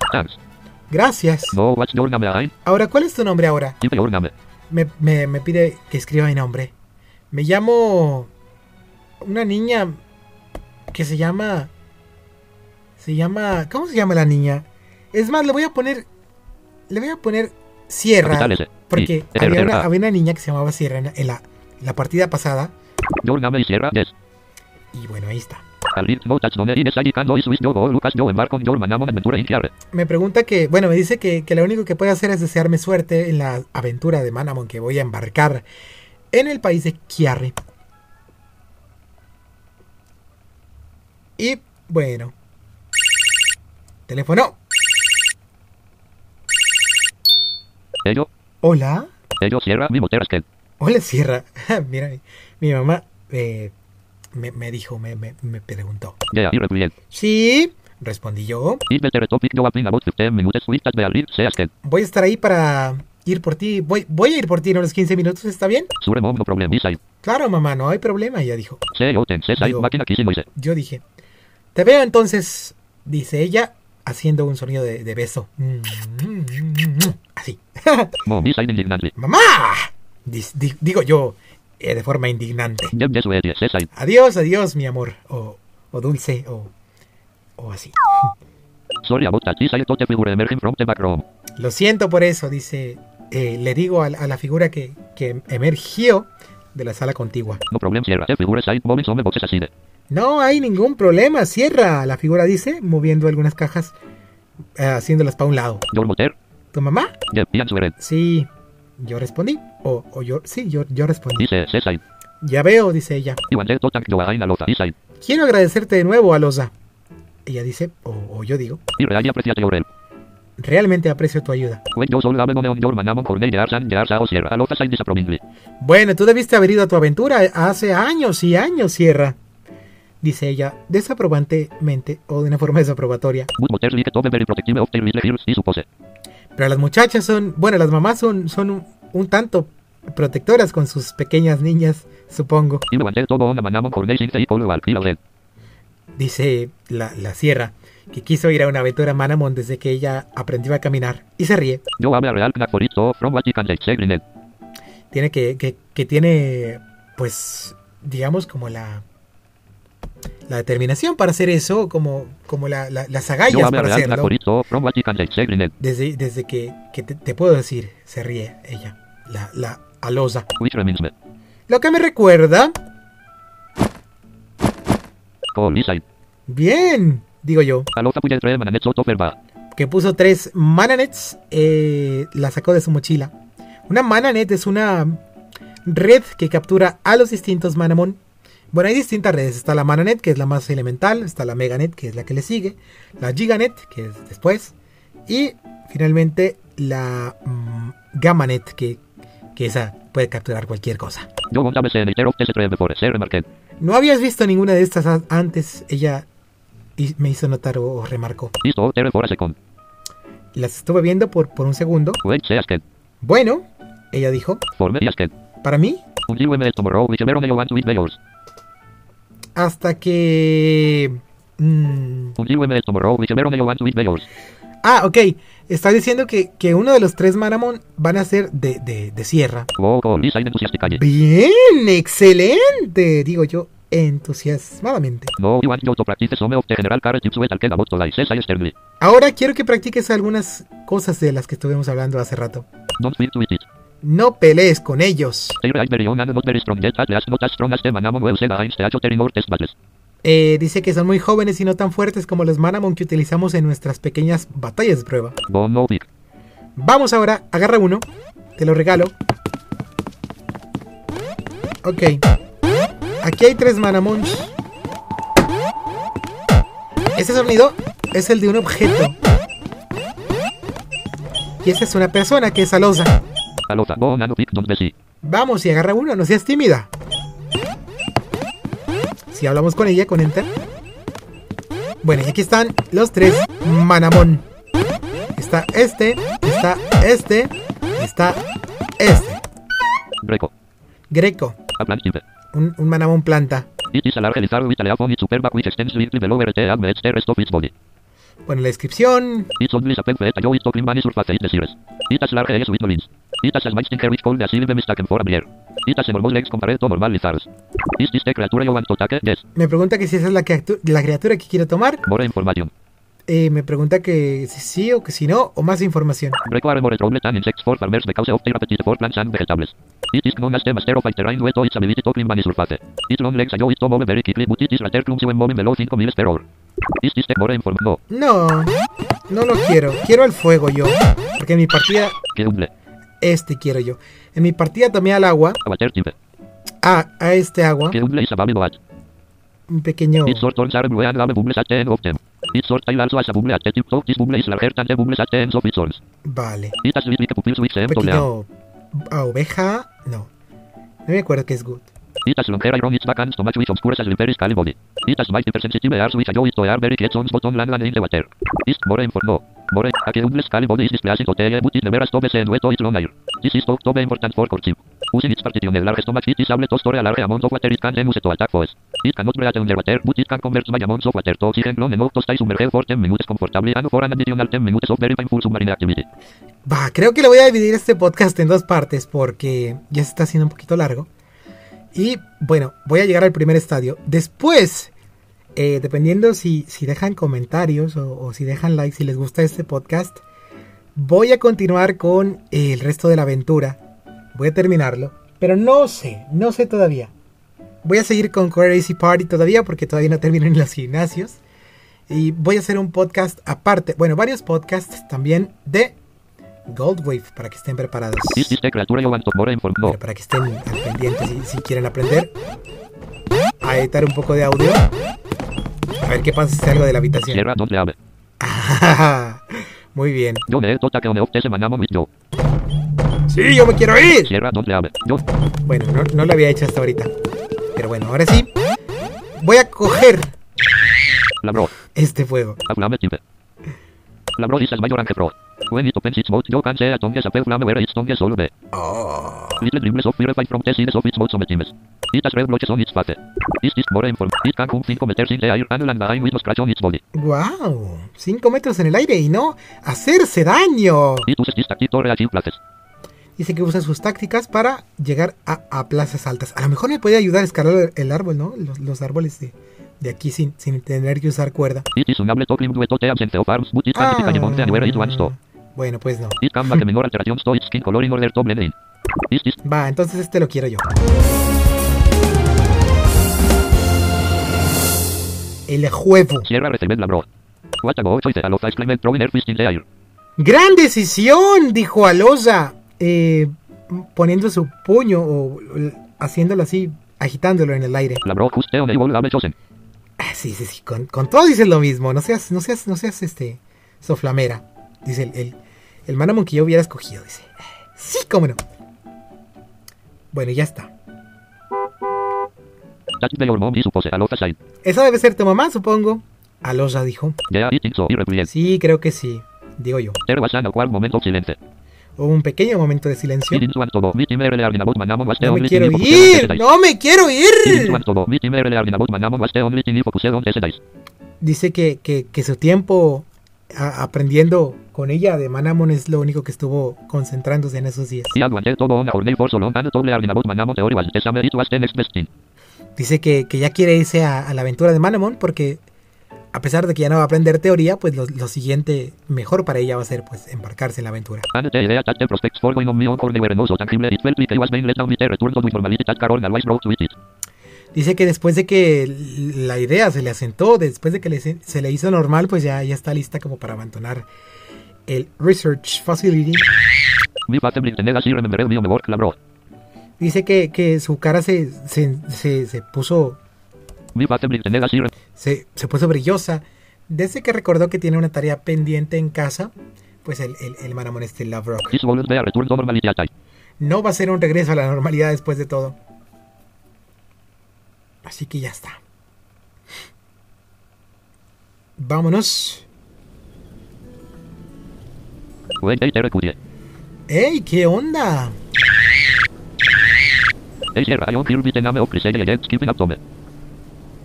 Gracias. No, what's your name again? Ahora, ¿cuál es tu nombre ahora? Your name. Me, me, me pide que escriba mi nombre. Me llamo... Una niña que se llama... Se llama... ¿Cómo se llama la niña? Es más, le voy a poner... Le voy a poner Sierra. S. Porque había una, había una niña que se llamaba Sierra en, en la, la partida pasada. Your name is Sierra, yes. Y bueno, ahí está. Me pregunta que... Bueno, me dice que, que lo único que puede hacer es desearme suerte en la aventura de Manamon que voy a embarcar en el país de Kiarre. Y bueno. Teléfono. Ello, Hola. ello Sierra, mi. Hola, Sierra. (laughs) Mira, mi, mi mamá eh, me, me dijo, me, me, me preguntó. Yeah. Sí, respondí yo. It better topic you have been about 15 minutes with that bear say askel. Voy a estar ahí para ir por ti. Voy, voy a ir por ti en unos 15 minutos, ¿está bien? Claro, mamá, no hay problema, ella dijo. Yo. Yo dije, te veo entonces, dice ella, haciendo un sonido de, de beso. Así. ¡Mamá! Digo yo, eh, de forma indignante. Adiós, adiós, mi amor. O, o dulce, o, o así. (laughs) Lo siento por eso, dice. eh, le digo a, la- a la figura que, que emergió de la sala contigua. No problem así de. No hay ningún problema, cierra, la figura dice, moviendo algunas cajas, eh, haciéndolas para un lado. ¿Tu mamá? Sí, yo respondí. O, o yo, sí, yo, yo respondí. Dice, I. Ya veo, dice ella. Quiero agradecerte de nuevo, Alosa. Ella dice, o, o yo digo, realmente aprecio tu ayuda. Disapprovingly. Bueno, tú debiste haber ido a tu aventura hace años y años, Sierra. Dice ella, desaprobantemente o de una forma desaprobatoria. Pero las muchachas son, bueno, las mamás son, son un, un tanto protectoras con sus pequeñas niñas, supongo. A Dice la, la Sierra, que quiso ir a una aventura Manamon desde que ella aprendió a caminar. Y se ríe. A. Tiene que, que, que tiene, pues, digamos como la... La determinación para hacer eso, como, como la, la- las agallas para hacerlo. Desde, desde que, que te, te puedo decir, se ríe ella, la, la alosa. Lo que me recuerda. Bien, digo yo. Alofa Puyel 3 Mananet Soto Verba. Que puso tres mananets, eh, la sacó de su mochila. Una mananet es una red que captura a los distintos manamon. Bueno, hay distintas redes. Está la mananet, que es la más elemental. Está la meganet, que es la que le sigue. La giganet, que es después. Y finalmente la mm, gamanet, que, que esa puede capturar cualquier cosa. Yo Gonta BC en Iter of TS3 before. Se remarqué. No habías visto ninguna de estas antes. Ella me hizo notar o, remarcó. Las estuve viendo por, por un segundo. Bueno, ella dijo, para mí, to eat yours. ah, ok. Está diciendo que, que uno de los tres Manamon van a ser de, de, de sierra. Bien, excelente, digo yo entusiasmadamente. Ahora quiero que practiques algunas cosas de las que estuvimos hablando hace rato. No pelees con ellos. Eh, dice que son muy jóvenes y no tan fuertes como los Manamon que utilizamos en nuestras pequeñas batallas de prueba. Vamos ahora, agarra uno. Te lo regalo. Ok. Aquí hay tres manamons. Ese sonido es el de un objeto. Y esa es una persona que es alosa. Vamos y agarra uno, no seas tímida. Si hablamos con ella, con Enter. Bueno, y aquí están los tres Manamon. Está este, está este, está este. Greco. Greco, un, un Manamon planta. Bueno, la descripción. It has a stinker which called the silver mistaken for a bear. It has enormous legs compared to normal lizards. Is this the creature you want to attack? Yes. Me pregunta que si esa es la, la criatura que quiero tomar. More information. Eh, me pregunta que si sí o que si no, o más información. Greco are more trouble than insects for farmers because of their appetite for plants and vegetables. It is known as the master of a terrain due to its ability to clean money surface. Its long legs allow it to move very quickly but it is rather clumsy when moving below 5 miles per hour. Is this the more information? No. No, no lo quiero. Quiero el fuego yo. Porque mi partida, Que humble. Este quiero yo. En mi partida tomé al agua. A. Ah, a este agua. A. Un pequeño. A. Vale. Pequeño. ah, oveja. No. No me acuerdo que es good. It more info no. More a que humble scaly body is displayed to the but it never has to be seen wet to its long hair. This is thought to be important for courtship. Using its particular large stomach it is able to store a large amount of water it can then use to attack foes. It cannot breathe underwater but it can convert small amounts of water to oxygen long enough to stay submerged for 10 minutes comfortably and for an additional 10 minutes of very painful creo que le voy a dividir este podcast en dos partes porque ya se está haciendo un poquito largo. Y bueno, voy a llegar al primer estadio. Después, eh, dependiendo si, si dejan comentarios o, o si dejan like, si les gusta este podcast, voy a continuar con el resto de la aventura. Voy a terminarlo. Pero no sé, no sé todavía. Voy a seguir con Crazy Party todavía porque todavía no termino en los gimnasios. Y voy a hacer un podcast aparte, bueno, varios podcasts también de Gold Wave para que estén preparados. Para que estén al pendiente si, si quieren aprender a editar un poco de audio. A ver qué pasa si salgo de la habitación. (laughs) Muy bien. Que. Sí, yo me quiero ir. Bueno, no, no lo había hecho hasta ahorita. Pero bueno, ahora sí. Voy a coger este fuego. When it opens its mouth, you can see a tongue where its tongue is all. Little dribbles of fire fight from the sides of its mouth sometimes. It has red blotches on its face. Is more inform? It can come 5 meters in the air and land behind with no scratch on its body. ¡Wow! 5 metros en el aire y no hacerse daño. It uses this tactic to reachieve places. Dice que usa sus tácticas para llegar a, a plazas altas. A lo mejor me puede ayudar a escalar el, el árbol, ¿no? Los, los árboles de, de aquí sin, sin tener que usar cuerda. It is Bueno, pues no. Va, entonces este lo quiero yo. El air. ¡Gran decisión! Dijo Alosa, eh, poniendo su puño o haciéndolo así, agitándolo en el aire. Ah, sí, sí, sí, con, con todo dices lo mismo. No seas, no seas, no seas este soflamera. Dice el, el, el Manamon que yo hubiera escogido. Dice. Sí, cómo no. Bueno, ya está. Esa debe ser tu mamá, supongo. Alosa dijo. Sí, creo que sí. Digo yo. Hubo un pequeño momento de silencio. No me quiero ir. No me quiero ir. Dice que, que, que su tiempo aprendiendo con ella de Manamon es lo único que estuvo concentrándose en esos días. Dice que, que ya quiere irse a, a la aventura de Manamon porque a pesar de que ya no va a aprender teoría, pues lo, lo siguiente mejor para ella va a ser pues embarcarse en la aventura. Dice que después de que la idea se le asentó, después de que le- se le hizo normal, pues ya, ya está lista como para abandonar el Research Facility. Dice que, que su cara se, se, se, se puso se, se puso brillosa. Desde que recordó que tiene una tarea pendiente en casa, pues el, el, el este. No va a ser un regreso a la normalidad después de todo. Así que ya está. Vámonos. ¡Ey! ¿Qué onda?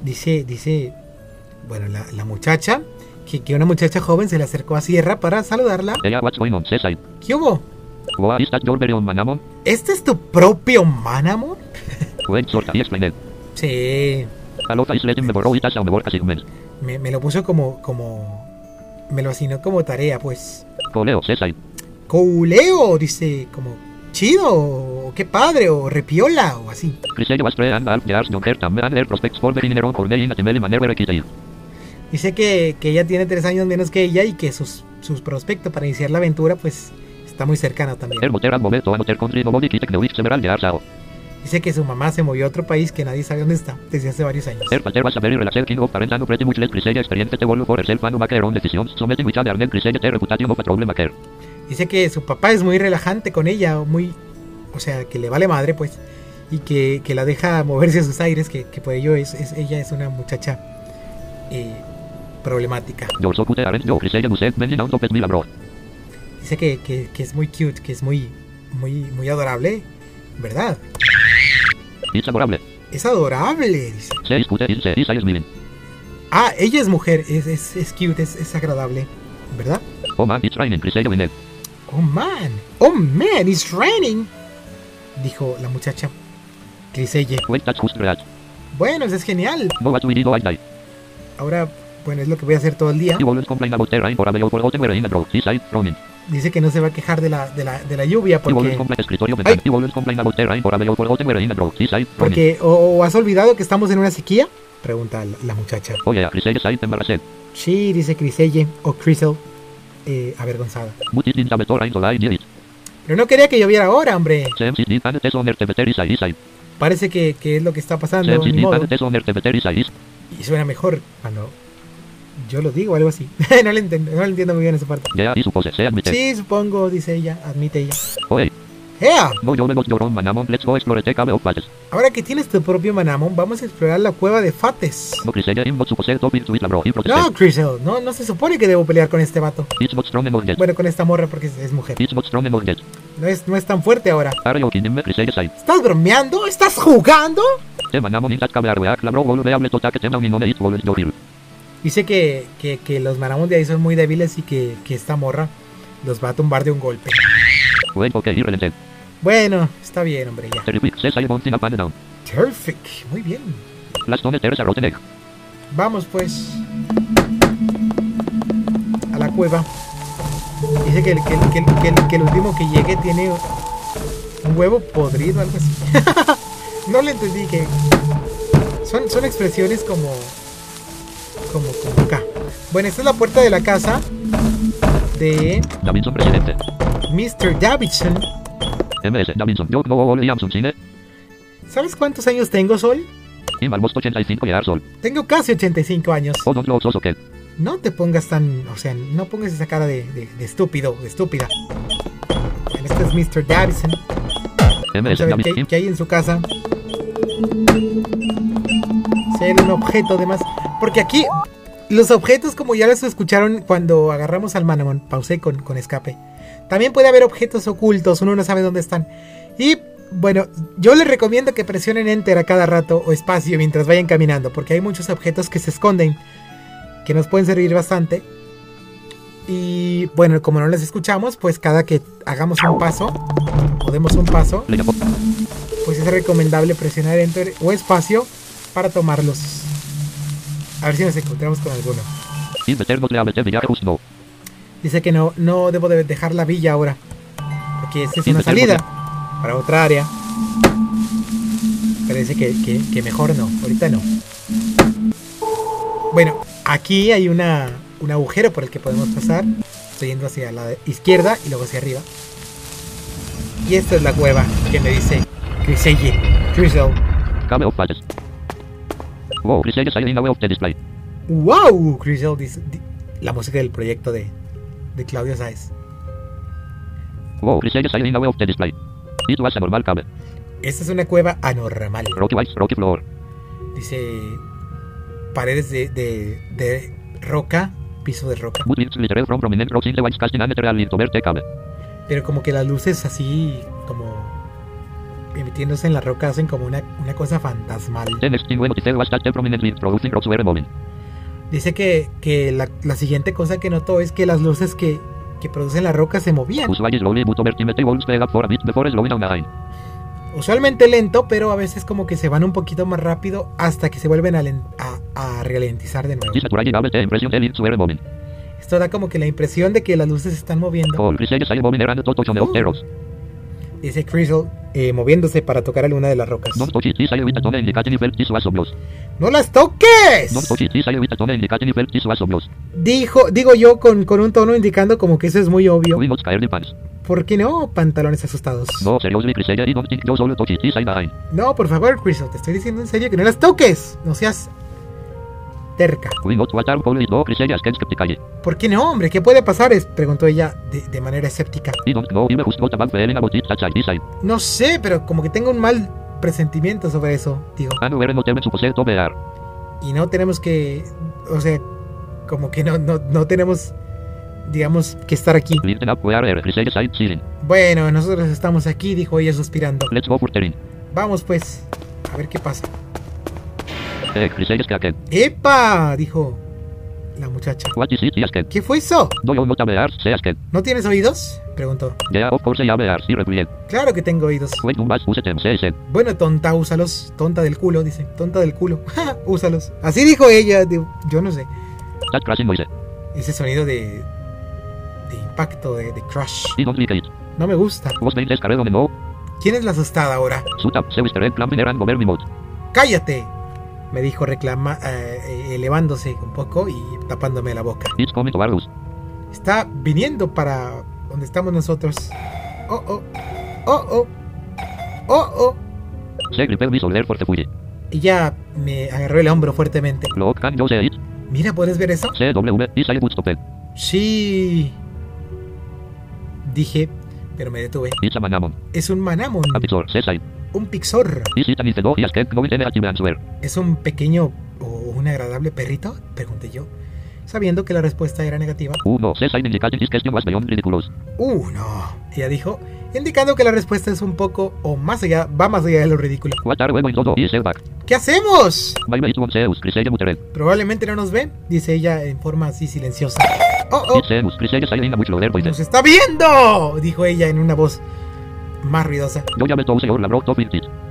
Dice, dice, bueno, la, la muchacha, que, que una muchacha joven se le acercó a Sierra para saludarla. ¿Qué hubo? ¿Este es tu propio Manamon? (laughs) Sí, me me lo puso como, como, me lo asignó como tarea, pues. Coleo. Couleo, dice, como chido, o qué padre, o repiola, o así. Dice que, que ella tiene tres años menos que ella y que sus, sus prospectos para iniciar la aventura, pues, está muy cercano también. Dice que su mamá se movió a otro país que nadie sabe dónde está desde hace varios años. Dice que su papá es muy relajante con ella, o muy, o sea, que le vale madre, pues, y que, que la deja moverse a sus aires, que, que por ello es, es- ella es una muchacha eh, problemática. Dice que, que, que es muy cute, que es muy, muy, muy adorable, ¿verdad? It's adorable. Es adorable, dice. Ah, ella es mujer, es, es, es cute, es, es agradable, ¿verdad? Oh man, it's raining. Oh man, oh man, it's raining, dijo la muchacha. Criselle. Bueno, eso es genial. Ahora, bueno, es lo que voy a hacer todo el día. Dice que no se va a quejar de la, de la, de la lluvia porque, Ay. porque o, o has olvidado que estamos en una sequía. Pregunta la, la muchacha. Embarrassed. Sí, dice Criselle o Crisel, eh, avergonzada. Pero no quería que lloviera ahora, hombre. Parece que, que es lo que está pasando, ni modo. Y suena mejor cuando yo lo digo, algo así. (laughs) no, le entiendo, no le entiendo muy bien esa parte. Yeah, I suppose se admite. Sí, supongo, dice ella, admite ella. Fates. Ahora que tienes tu propio Manamon, vamos a explorar la cueva de Fates. No. Crisel, no, no se supone que debo pelear con este vato. Bueno, con esta morra porque es, mujer. No es, no es tan fuerte ahora. ¿Estás bromeando? ¿Estás jugando? Dice que, que, que los Manamon de ahí son muy débiles y que, que esta morra los va a tumbar de un golpe. Bueno, está bien, hombre, ya. Terrific, muy bien. Vamos pues a la cueva. Dice que el, que, el- que, el- que, el- que el último que llegue tiene un huevo podrido, algo así. (laughs) no le entendí que son, son expresiones como como, como acá. Bueno, esta es la puerta de la casa de Davinson presidente. Mr. Davidson. MS Davinson. Yo Williamson cine. ¿Sabes cuántos años tengo, Sol? Inval Most 85 years old. Tengo casi 85 años. Oh. No te pongas tan, o sea, no pongas esa cara de, de- de estúpido, de estúpida. Bueno, este es Mr. Davidson. Vamos MS a ver qué hay en su casa. Si hay un objeto además. Porque aquí los objetos, como ya los escucharon cuando agarramos al Manamon, pausé con, con escape. También puede haber objetos ocultos, uno no sabe dónde están. Y bueno, yo les recomiendo que presionen Enter a cada rato o espacio mientras vayan caminando, porque hay muchos objetos que se esconden, que nos pueden servir bastante. Y bueno, como no les escuchamos, pues cada que hagamos un paso, o demos un paso, pues es recomendable presionar Enter o espacio para tomarlos. A ver si nos encontramos con alguno. Dice que no, no debo de dejar la villa ahora. Porque esta es una salida para otra área. Pero dice que, que- que mejor no, ahorita no. Bueno, aquí hay una, un agujero por el que podemos pasar. Estoy yendo hacia la izquierda y luego hacia arriba. Y esta es la cueva que me dice Criselle. Crisel. Wow, away of the display. ¡Wow! Dice di- la música del proyecto de, de Claudio Sáez. Wow, Criselle signing away of the display. It was a normal cave. Esta es una cueva anormal. Rocky white, rocky floor. Dice paredes de, de, de roca, piso de roca. In the. Pero como que las luces así, como emitiéndose en la roca, hacen como una, una cosa fantasmal. Dice que, que la, la siguiente cosa que notó es que las luces que, que producen la roca se movían. Usualmente lento, pero a veces como que se van un poquito más rápido hasta que se vuelven a, a, a ralentizar de nuevo. Esto da como que la impresión de que las luces se están moviendo. Dice Crystal, eh, moviéndose para tocar alguna de las rocas. ¡No las toques! Dijo, digo yo con, con un tono indicando como que eso es muy obvio. ¿Por qué no? Pantalones asustados. No, por favor, Crystal, te estoy diciendo en serio que no las toques. No seas terca. ¿Por qué no, hombre? ¿Qué puede pasar? Preguntó ella de, de manera escéptica. No sé, pero como que tengo un mal presentimiento sobre eso, digo. Bear. Y no tenemos que, o sea, como que no, no, no tenemos, digamos, que estar aquí. Bueno, nosotros estamos aquí, dijo ella suspirando. Vamos pues, a ver qué pasa. Eh. ¡Epa! dijo la muchacha. ¿Qué fue eso? ¿No tienes oídos? Preguntó. Claro que tengo oídos. Bueno, tonta, úsalos. Tonta del culo, dice. Tonta del culo. (laughs) úsalos. Así dijo ella. digo, Yo no sé. Ese sonido de. de impacto, de, de crush. No me gusta. ¿Quién es la asustada ahora? ¡Cállate! Me dijo reclama, eh, eh, elevándose un poco y tapándome la boca. Está viniendo para donde estamos nosotros. Oh, oh. Oh, oh. Oh, oh. Se griped me agarró el hombro fuertemente. Mira, ¿puedes ver eso? It. Sí. Dije, pero me detuve. Es un manamon, Un pixor. No. ¿Es un pequeño o un agradable perrito? Pregunté yo, sabiendo que la respuesta era negativa. Beyond ridiculous. Uh, no. Ella dijo, indicando que la respuesta es un poco o más allá, va más allá de lo ridículo. ¿Qué hacemos? Probablemente no nos ven, dice ella en forma así silenciosa. Oh, oh, nos está viendo, dijo ella en una voz más ruidosa.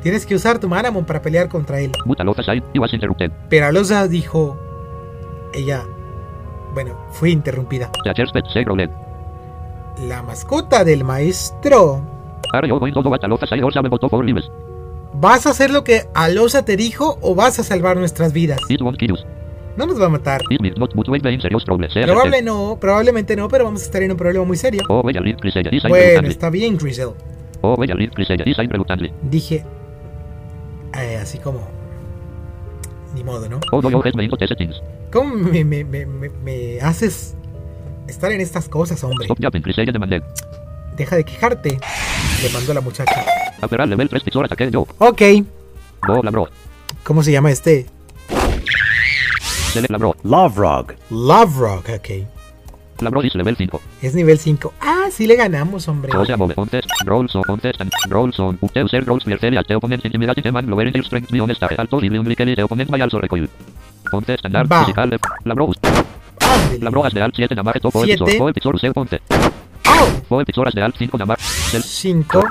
Tienes que usar tu Manamon para pelear contra él. Pero Alosa dijo, ella, bueno, fue interrumpida. La mascota del maestro. ¿Vas a hacer lo que Alosa te dijo o vas a salvar nuestras vidas? No nos va a matar. Probable no, probablemente no, pero vamos a estar en un problema muy serio. Oh, Bueno, está bien, Grisel. Oh. Dije, eh, así como, ni modo, ¿no? Oh. ¿Cómo me, me, me, me, me haces estar en estas cosas, hombre? Demanded. Deja de quejarte, le mandó la muchacha. Aferrar level 3 pixel ataque yo. Ok. ¿cómo se llama este? Select la bro. Love Rog. Love Rock, ok. La bro is level 5. Es nivel 5. Ah, sí le ganamos, hombre. Move. Contest. Rolls on. Contest and rolls on. User rolls opponent intimidate man lower in their strength beyond star. Alto y unlikely the opponent may also recoil. Contest and art Va. physical left. La bro. Ándele. La bro as de alt 7 namar top Siete. episode. Foe pixel useo ponte. ¡Au! Foe pixel as de alt 5 namar. Sel. 5.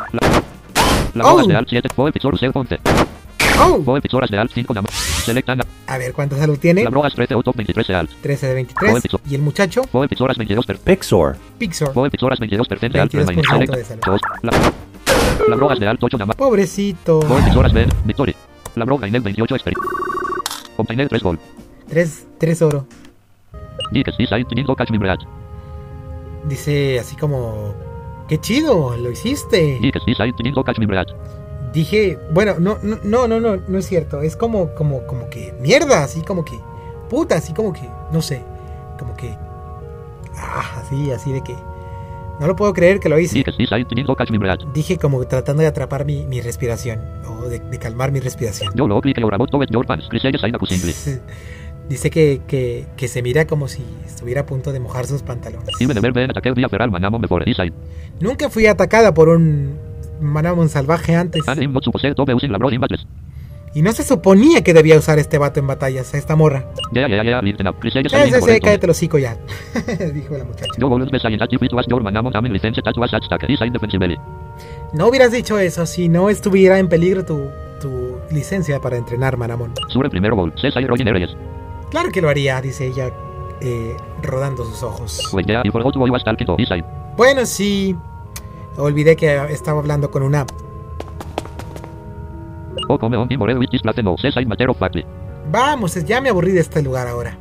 La bro as Oh. de alt 7. Foe pixel useo ponte. ¡Oh! De alt 5 namar. Select and A ver, ¿cuánta salud tiene? La bro as 13 auto 23 alt. 13 de 23. Y el muchacho, Foe pixel as 22 per. Pixor. Pixor. Foe pixel as 22 per cent alt 22% remain. Select. de salud. Dos. La. La bro as de alt 8 namar. Pobrecito. Foe pixel as Ben. Victory. La bro gained 28 experi. Obtained 3 gol. 3, 3 oro. Dice así como... ¡Qué chido! ¡Lo hiciste! Dije... Bueno, no, no, no, no, no, no es cierto. Es como, como, como que... Mierda, así como que... Puta, así como que... No sé. Como que... Ah, así, así de que... No lo puedo creer que lo hice. Dije como tratando de atrapar mi, mi respiración. O de, de calmar mi respiración. (laughs) Dice que, que, que se mira como si estuviera a punto de mojar sus pantalones. Nunca fui atacada por un manamon salvaje antes. Y no se suponía que debía usar este vato en batallas, a esta morra. Sí, for cállate el hocico ya. (laughs) Dijo la muchacha. No hubieras dicho eso si no estuviera en peligro tu, tu licencia para entrenar manamon. Claro que lo haría, dice ella, eh, rodando sus ojos. Decide. Bueno, sí. Olvidé que estaba hablando con una... Factly. Vamos, ya me aburrí de este lugar ahora.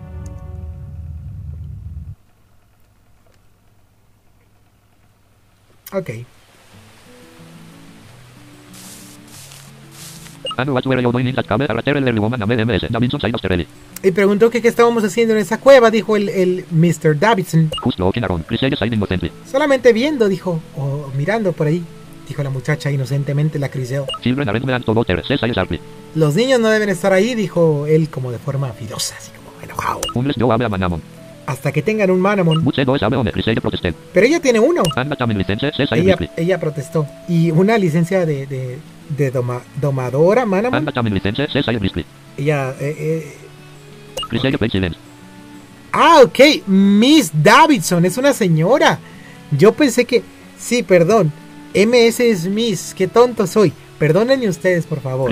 Ok. Y preguntó que qué estábamos haciendo en esa cueva, dijo el, el Mr. Davidson. Solamente viendo, dijo, o mirando por ahí, dijo la muchacha inocentemente, la Criseo. Los niños no deben estar ahí, dijo él como de forma filosa, así como enojado. Hasta que tengan un Manamon. Pero ella tiene uno. Ella, protestó. Y una licencia de, de, de doma- domadora, Manamon. Ella... eh, eh. Ah, ok. Miss Davidson es una señora. Yo pensé que... Sí, perdón. MS es Miss. Qué tonto soy. Perdónenme ustedes, por favor.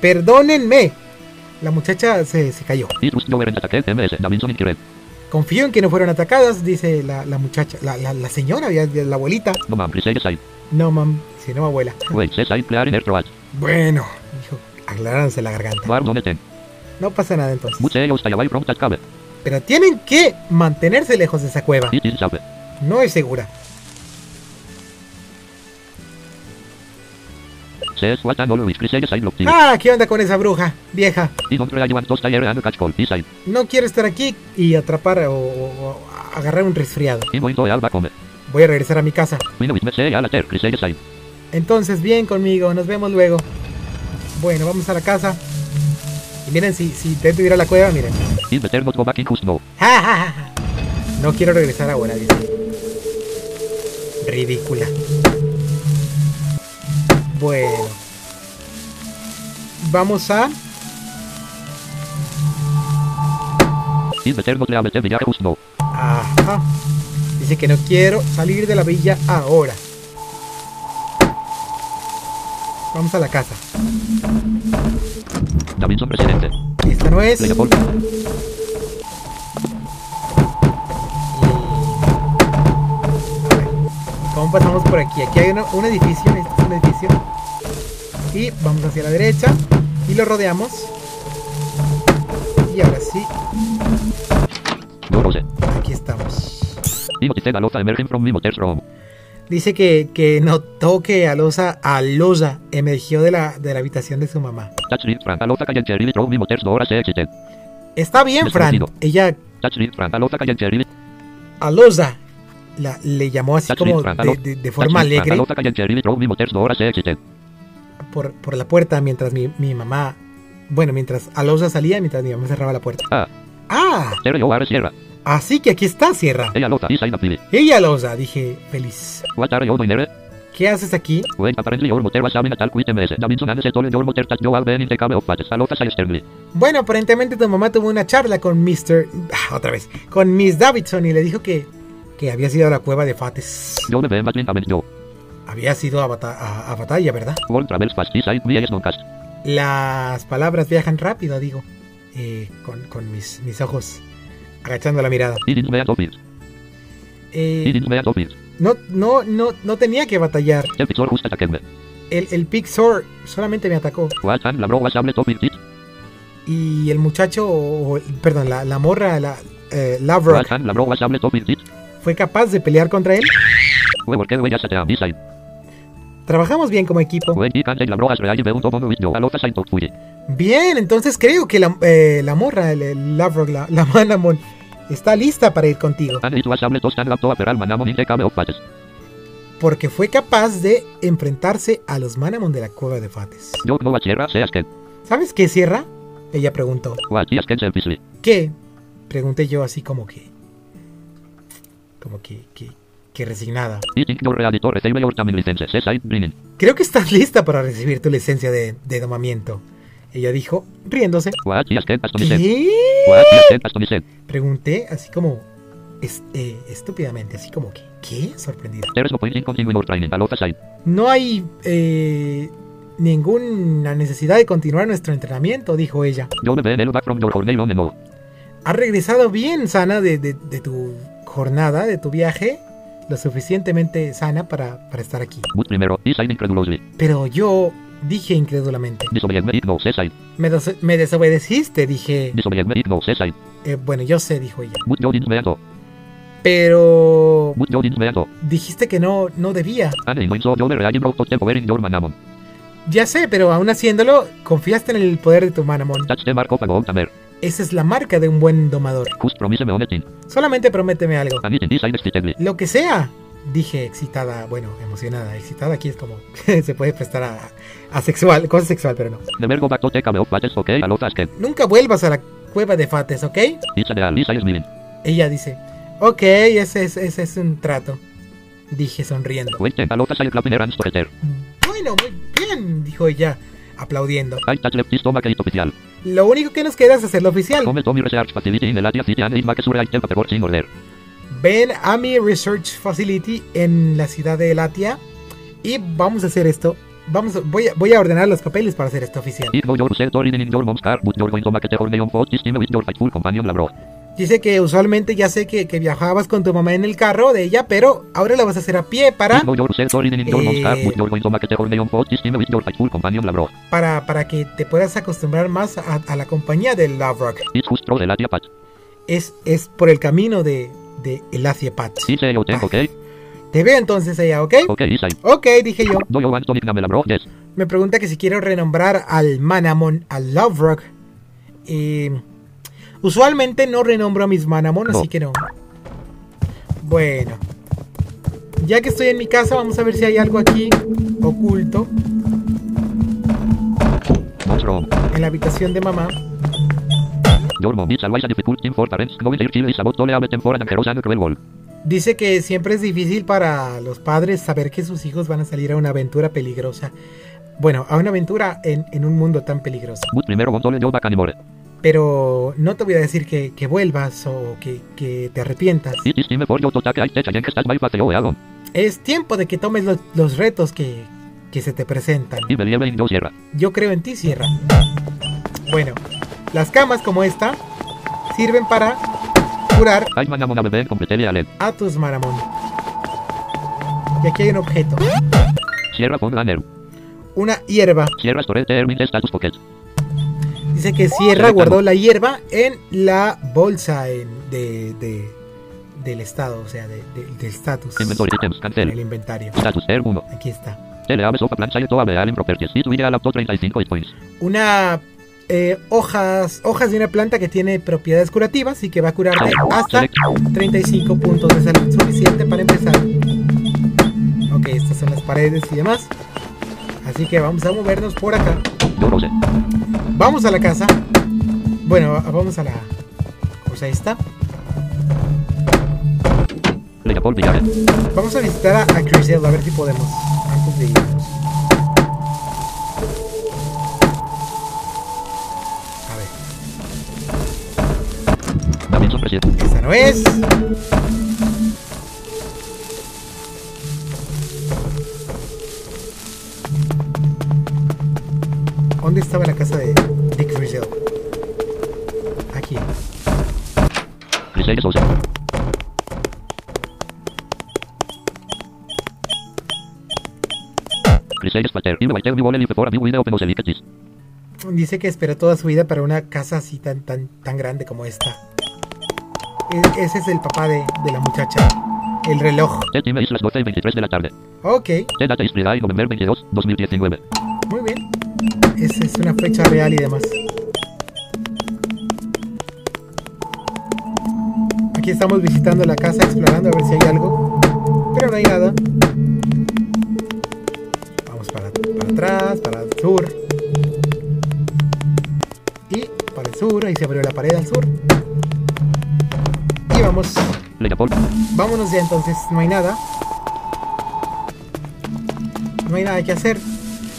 Perdónenme. La muchacha se, se cayó. Inquired. Confío en que no fueron atacadas, dice la, la muchacha. La, la, la señora, la abuelita. No side. No, mam. Si no, abuela. Bueno, dijo, aclarándose la garganta. No pasa nada entonces. Pero tienen que mantenerse lejos de esa cueva. No es segura. Ah, ¿qué onda con esa bruja? Vieja. No quiero estar aquí y atrapar o, agarrar un resfriado. Voy a regresar a mi casa. Entonces, bien conmigo. Nos vemos luego. Bueno, vamos a la casa. Y miren, si, si intento ir a la cueva, miren. No quiero regresar ahora, dice. Ridícula. Bueno. Vamos a... Ajá. Dice que no quiero salir de la villa ahora. Vamos a la casa. Davinson presidente. Esta no es. ¿Cómo pasamos por aquí? Aquí hay una- un edificio. Este es un edificio. Y vamos hacia la derecha. Y lo rodeamos. Y ahora sí, Door 12. aquí estamos. Dice que, que notó que Alosa, Alosa emergió de la, de la habitación de su mamá. Está bien, Fran. Ella. Alosa, la, le llamó así como de, forma alegre por, por la puerta mientras mi, mi mamá... Bueno, mientras Alosa salía, mientras mi mamá cerraba la puerta. Ah, Ah, así que aquí está, Sierra. Ella aloza is in a pili. Ella Alosa, dije, feliz. ¿Qué haces aquí? Bueno, aparentemente tu mamá tuvo una charla con Mr. ah, otra vez, con Miss Davidson y le dijo que, que había sido a la cueva de Fates. Había sido a, bata- a- a batalla, ¿verdad? Las palabras viajan rápido, digo, eh, con, con mis, mis ojos agachando la mirada. Eh, no, no, no, no tenía que batallar. El. El, Pixor solamente me atacó. It. Y el muchacho, perdón, la, la morra, la eh, Lavrock, Fue capaz de pelear contra él. Trabajamos bien como equipo. Bien, entonces creo que la, eh, la morra, el, el Lavrock, la, la Manamon, está lista para ir contigo. Porque fue capaz de enfrentarse a los Manamon de la cueva de Fates. ¿Sabes qué, Sierra? Ella preguntó. ¿Qué? Pregunté yo así como que... Como que... que, que resignada. Creo que estás (laughs) lista para recibir tu licencia de, de domamiento. Ella dijo, riéndose. ¿Qué? Pregunté así como... es- eh, estúpidamente, así como que... ¿Qué? Sorprendida. No hay eh, ninguna necesidad de continuar nuestro entrenamiento, dijo ella. Has regresado bien sana de, de- de tu jornada, de tu viaje, lo suficientemente sana para, para estar aquí. Pero yo dije incrédulamente, me me, des- me desobedeciste, dije. "Eh, bueno, yo sé, dijo ella. Pero dijiste que no, no debía. Manamon. Ya sé, pero aún haciéndolo, confiaste en el poder de tu Manamon. Esa es la marca de un buen domador. Solamente prométeme algo. Lo que sea, dije excitada, bueno, emocionada. Excitada aquí es como (laughs) se puede prestar a, a sexual, cosa sexual, pero no. Nunca vuelvas a la cueva de Fates, ¿ok? Ella dice, ok, ese es, ese es un trato. Dije sonriendo. Bueno, muy bien, dijo ella, aplaudiendo. Lo único que nos queda es hacerlo oficial. Ven a mi Research Facility en la ciudad de Latia y vamos a hacer esto. Vamos, voy, a, voy a ordenar los papeles para hacer esto oficial. Dice que usualmente ya sé que, que viajabas con tu mamá en el carro de ella, pero ahora lo vas a hacer a pie para, Eh. para, para que te puedas acostumbrar más a, a la compañía de Love Rock. Es, es por el camino de, de Elacia Patch. It's a hotel, okay? Te veo entonces ella, ¿ok? I. Ok, dije yo. Me pregunta que si quiero renombrar al Manamon, al Love Rock. Eh, usualmente no renombro a mis Manamon, No. así que no. Bueno. Ya que estoy en mi casa, vamos a ver si hay algo aquí oculto en la habitación de mamá. Dice que siempre es difícil para los padres saber que sus hijos van a salir a una aventura peligrosa. Bueno, a una aventura en, en un mundo tan peligroso. Pero no te voy a decir que, que vuelvas o que, que te arrepientas. Es tiempo de que tomes los, los retos que, que se te presentan. Sierra. Yo creo en ti, Sierra. Bueno, las camas como esta sirven para curar a tus maramón. Y aquí hay un objeto, Sierra una hierba. Dice que Sierra guardó la hierba en la bolsa en- de, de- del estado, o sea, de- de- del status. Inventory items. En el inventario. Status Air 1. Aquí está. LA Sofa Plan Site Toa Beal in Properties. It Video Laptop 35 points. Una eh, hojas, hojas de una planta que tiene propiedades curativas y que va a curarte hasta Select. 35 puntos de salud suficiente para empezar. Ok, estas son las paredes y demás. Así que vamos a movernos por acá. Vamos a la casa. Bueno, vamos a la cosa esta. Vamos a visitar a, a Crisel a ver si podemos antes de irnos. A ver, esta no es. ¿Dónde estaba la casa de Dick Crisel? Aquí. Dice que espera toda su vida para una casa así tan tan tan grande como esta. E- ese es el papá de, de la muchacha. El reloj. Set Time es las 12 y 23 de la tarde. Ok, Set Data is Friday, November 22, 2019. muy bien. Es una fecha real y demás. Aquí estamos visitando la casa, explorando a ver si hay algo. Pero no hay nada. Vamos para, para atrás, para el sur. Y para el sur, ahí se abrió la pared al sur. Y vamos. Vámonos ya entonces, no hay nada. No hay nada que hacer.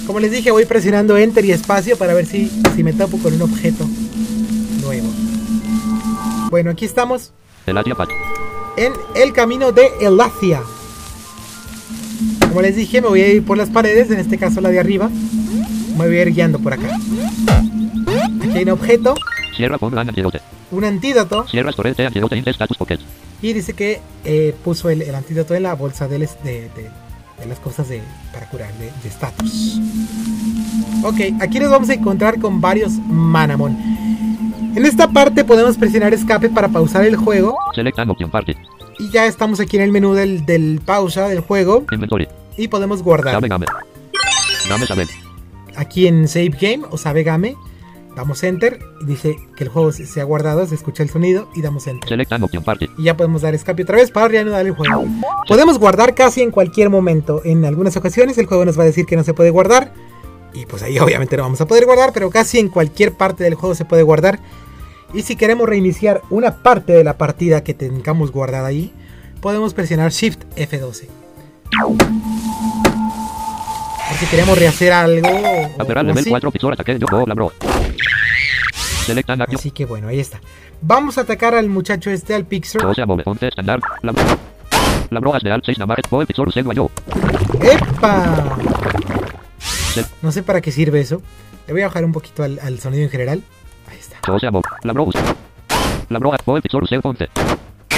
Como les dije, voy presionando Enter y espacio para ver si, si me topo con un objeto nuevo. Bueno, aquí estamos en el camino de Elacia. Como les dije, me voy a ir por las paredes, en este caso la de arriba. Me voy a ir guiando por acá. Aquí hay un objeto, un antídoto. Pocket. Y dice que eh, puso el, el antídoto en la bolsa de, les- de- de- de las cosas de, para curar, de estatus. ok, aquí nos vamos a encontrar con varios Manamon. En esta parte podemos presionar escape para pausar el juego. Party. Y ya estamos aquí en el menú del, del pausa del juego. Inventory. Y podemos guardar. Game. Game. Aquí en Save Game o Sabe Game. Damos Enter. y Dice que el juego se, ha guardado. Se escucha el sonido. Y damos Enter. Y ya podemos dar escape otra vez para reanudar el juego. Podemos guardar casi en cualquier momento. En algunas ocasiones el juego nos va a decir que no se puede guardar. Y pues ahí (laughs) obviamente no vamos a poder guardar, pero casi en cualquier parte del juego se puede guardar. Y si queremos reiniciar una parte de la partida que tengamos guardada ahí, podemos presionar Shift F12. Por si queremos rehacer algo. o- o level así. 4 Pixor Ataque Yo Así que bueno, ahí está. Vamos a atacar al muchacho este, al Pixar. Chose Move. 11 Standard. Labro. Labro as de Alt 6 Namaret. Boe Pixor Useg Yo. ¡Epa! No sé para qué sirve eso. Le voy a bajar un poquito al, al sonido en general. Ahí está. Chose Move. Labro Us. Labro as Boe Pixor Useg 11.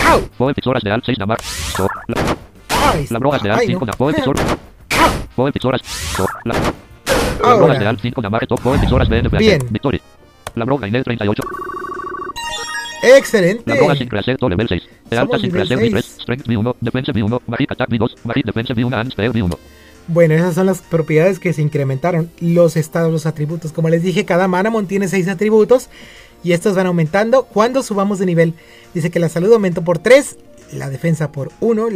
¡Au! Boe Pixor as de Alt 6 Namar. So. La- Ahí está. Ay, 5 no. La- Ahora. Alt 5 Namaret. Boe Pixor as BNF. Bien. Victory. Labro Gainer 38. ¡Excelente! Labro as Increased level 6. De alta Somos nivel Increased V3. 6. Strength V1. Defense V1. Magic Attack V2. Magic Defense V1 and Spell V1. Bueno, esas son las propiedades que se incrementaron. Los estados, los atributos. Como les dije, cada Manamon tiene 6 atributos. Y estos van aumentando cuando subamos de nivel. Dice que la salud aumentó por 3. La defensa por 1.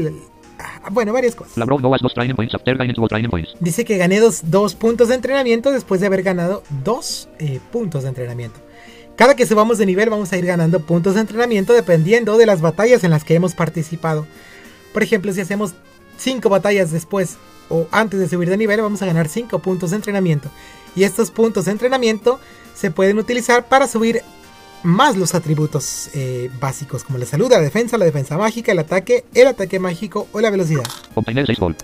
Bueno, varias cosas. Labro no as 2 training points after gaining 2 training points. Dice que gané dos, dos puntos de entrenamiento después de haber ganado dos eh, puntos de entrenamiento. Cada que subamos de nivel vamos a ir ganando puntos de entrenamiento dependiendo de las batallas en las que hemos participado. Por ejemplo, si hacemos 5 batallas después o antes de subir de nivel vamos a ganar 5 puntos de entrenamiento. Y estos puntos de entrenamiento se pueden utilizar para subir más los atributos eh, básicos como la salud, la defensa, la defensa mágica, el ataque, el ataque mágico o la velocidad. Obtener 6 gold.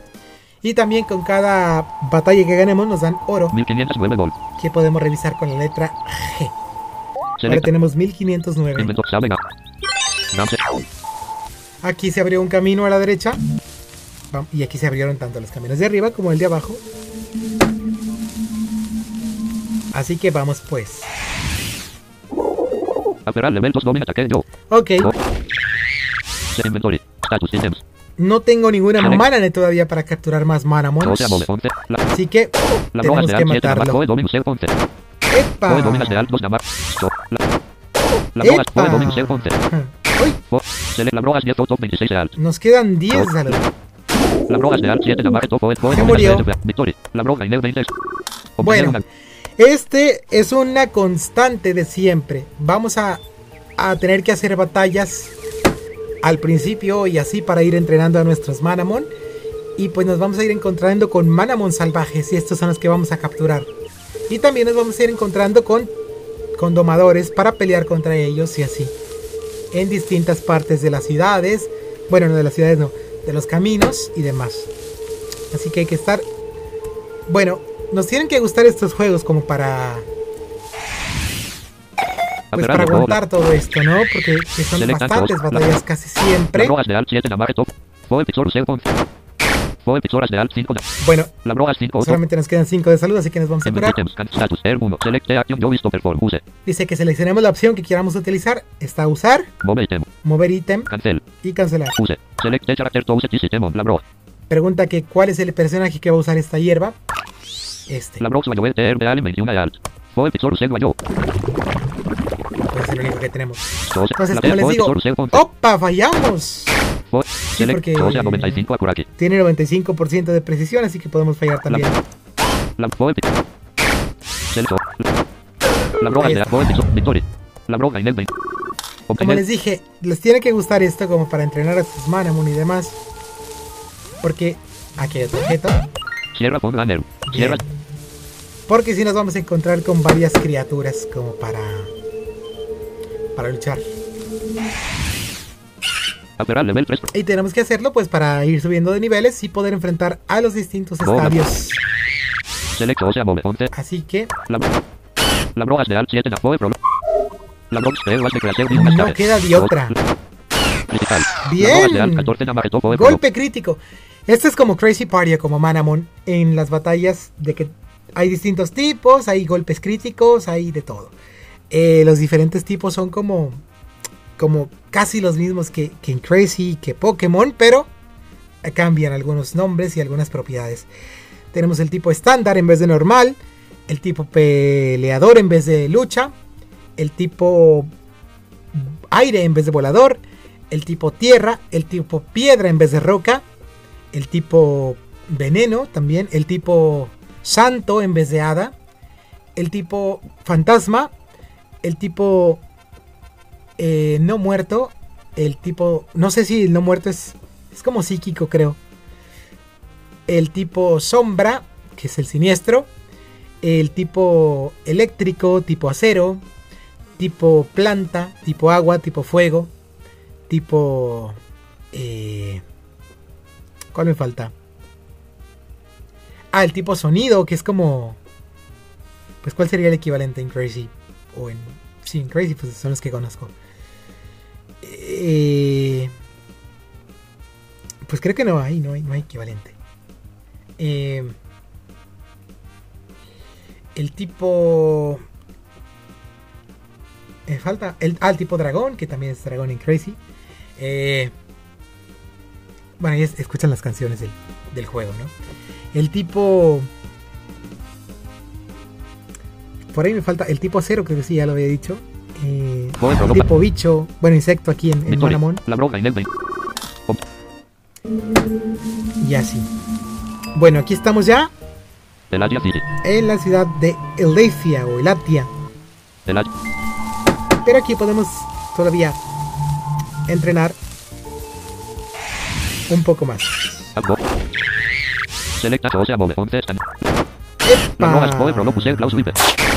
Y también con cada batalla que ganemos nos dan oro 1509 gold. que podemos revisar con la letra G. Ahora tenemos 1509. Inventor. Sabe Game. Gamse. Aquí se abrió un camino a la derecha. Y aquí se abrieron tanto los caminos de arriba como el de abajo. Así que vamos pues. Ok, no tengo ninguna Select. mana toodavía para capturar más Manamons. Jose Amole 11. La, Así que tenemos que alt 7 namar. matarlo. Poe domin usel 11. ¡Epa! Poe dominas de alt 2 namar. So, la, la brogas ¡Epa! poe domin usel 11. Uy, Po, select la brogas 10 top 26 de alt. nos quedan 10 Oh. salud. La brogas de alt 7 namar top poe poe Se dominas de murió. alt. Victory. La broga Inel 20. Obtener Bueno, una- este es una constante de siempre. Vamos a, a tener que hacer batallas al principio y así para ir entrenando a nuestros Manamon. Y pues nos vamos a ir encontrando con Manamon salvajes y estos son los que vamos a capturar. Y también nos vamos a ir encontrando con, con domadores para pelear contra ellos y así. En distintas partes de las ciudades. Bueno, no de las ciudades, no. De los caminos y demás. Así que hay que estar bueno, nos tienen que gustar estos juegos como para pues para aguantar todo esto, ¿no? Porque que son bastantes batallas casi siempre. brogas de alt 7 namar top. Poe pixor usel 11. Poe pixoras de alt 5. Bueno, La brogas 5 top. solamente nos quedan 5 de salud, así que nos vamos a curar. items. Can status. Air 1. Select action. Yo visto perform. Use. Dice que seleccionemos la opción que queramos utilizar. Está usar, mover ítem Cancel. y cancelar. Pregunta que cuál es el personaje que va a usar esta hierba. Este. La 21 de alt. Usel yo. Pues es el único que tenemos. Entonces, como les digo, ¡opa! ¡Fallamos! Select porque- Jose a 95 Akuraki. Tiene 95% de precisión, así que podemos fallar también. La Poe pixor. Select. La, la broga Ahí de está. Poe pixor. Victory. La broga en el 20. Como les dije, les tiene que gustar esto como para entrenar a sus Manamon y demás. Porque aquí hay otro objeto. Porque si nos vamos a encontrar con varias criaturas como para para luchar. Aferrar level 3. Y tenemos que hacerlo pues para ir subiendo de niveles y poder enfrentar a los distintos estadios. Select Jose a Move 11. Así que La, de alt 7 na Poe Pro. La brogas de was de creación y no queda de otra. Bien. La brogas de alt 14 na Mareto Poe Pro. Golpe crítico. Este es como Crazy Party como Manamon en las batallas de que hay distintos tipos, hay golpes críticos, hay de todo. Eh, los diferentes tipos son como, como casi los mismos que, que en Crazy que Pokémon, pero cambian algunos nombres y algunas propiedades. Tenemos el tipo estándar en vez de normal, el tipo peleador en vez de lucha, el tipo aire en vez de volador, el tipo tierra, el tipo piedra en vez de roca, el tipo veneno también, el tipo santo en vez de hada, el tipo fantasma, el tipo eh, no muerto, el tipo, no sé si el no muerto es, es como psíquico creo, el tipo sombra, que es el siniestro, el tipo eléctrico, tipo acero, tipo planta, tipo agua, tipo fuego, tipo... eh, ¿Cuál me falta? Ah, el tipo sonido, que es como... Pues cuál sería el equivalente en Crazy. O en... Sí, en Crazy pues son los que conozco. Eh, pues creo que no hay, no hay, no hay equivalente. Eh, el tipo... Me falta... El, ah, el tipo dragón, que también es dragón en Crazy. Eh, bueno, es- escuchan las canciones del, del juego, ¿no? El tipo... Por ahí me falta el tipo acero, creo que sí, ya lo había dicho. Eh, el tipo bicho, bueno, insecto aquí en, en 20. Y así. Bueno, aquí estamos ya en la ciudad de Elathia o Elatia. Pero aquí podemos todavía entrenar un poco más. Selecta Jose a Move 11 están. La brogas Poe Pro ¡Epa! Lopus el Klaus Vive.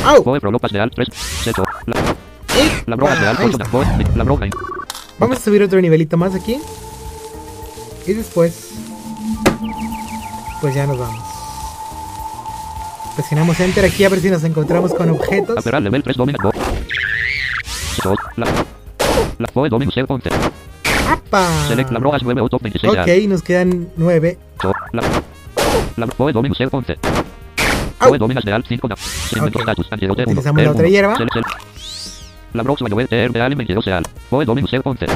¡Au! Poe Pro Lopas de Alt 3. Seto. La, ¡Epa! la brogas de Alt Ahí 8 está. Poe. La broga en. Vamos a subir otro nivelito más aquí. Y después. Pues ya nos vamos. Presionamos Enter aquí a ver si nos encontramos con objetos. Aferrar level 3 Domina Bo. Seto. La. ¡Apa! Select la brogas 9 Auto 26 de Ok, nos quedan nueve. So, La. La Poe Dominus el 11. Au. Poe Dominas de Alt 5 na. Invento Ok. status. Angelote 1. Utilizamos la otra hierba. La de Alien 22 Seal. Boe Dominus Ser Ponce.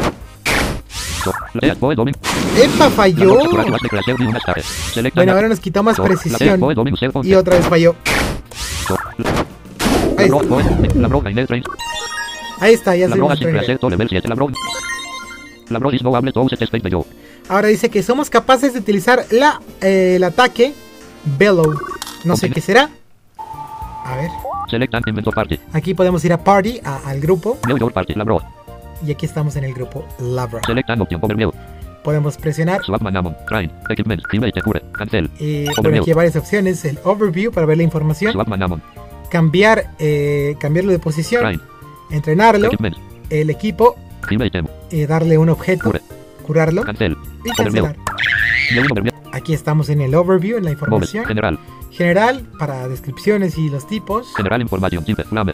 So, la Tea Boe Dominus. ¡Epa, falló! Bueno, ahora nos quitó más precisión. Y otra vez falló. Ahí está. Ahí está, ya se Ahora dice que somos capaces de utilizar la, eh, el ataque Bellow. No sé qué será. A ver. Aquí podemos ir a Party, a- al grupo. Y aquí estamos en el grupo Labra. Podemos presionar. Eh, bueno, aquí hay varias opciones. El Overview para ver la información. Cambiar, eh, cambiarlo de posición. Entrenarlo. El equipo. Eh, darle un objeto. Curarlo. Cancel. Y cancelar. Aquí estamos en el Overview, en la información. General. General, para descripciones y los tipos. General. Flame.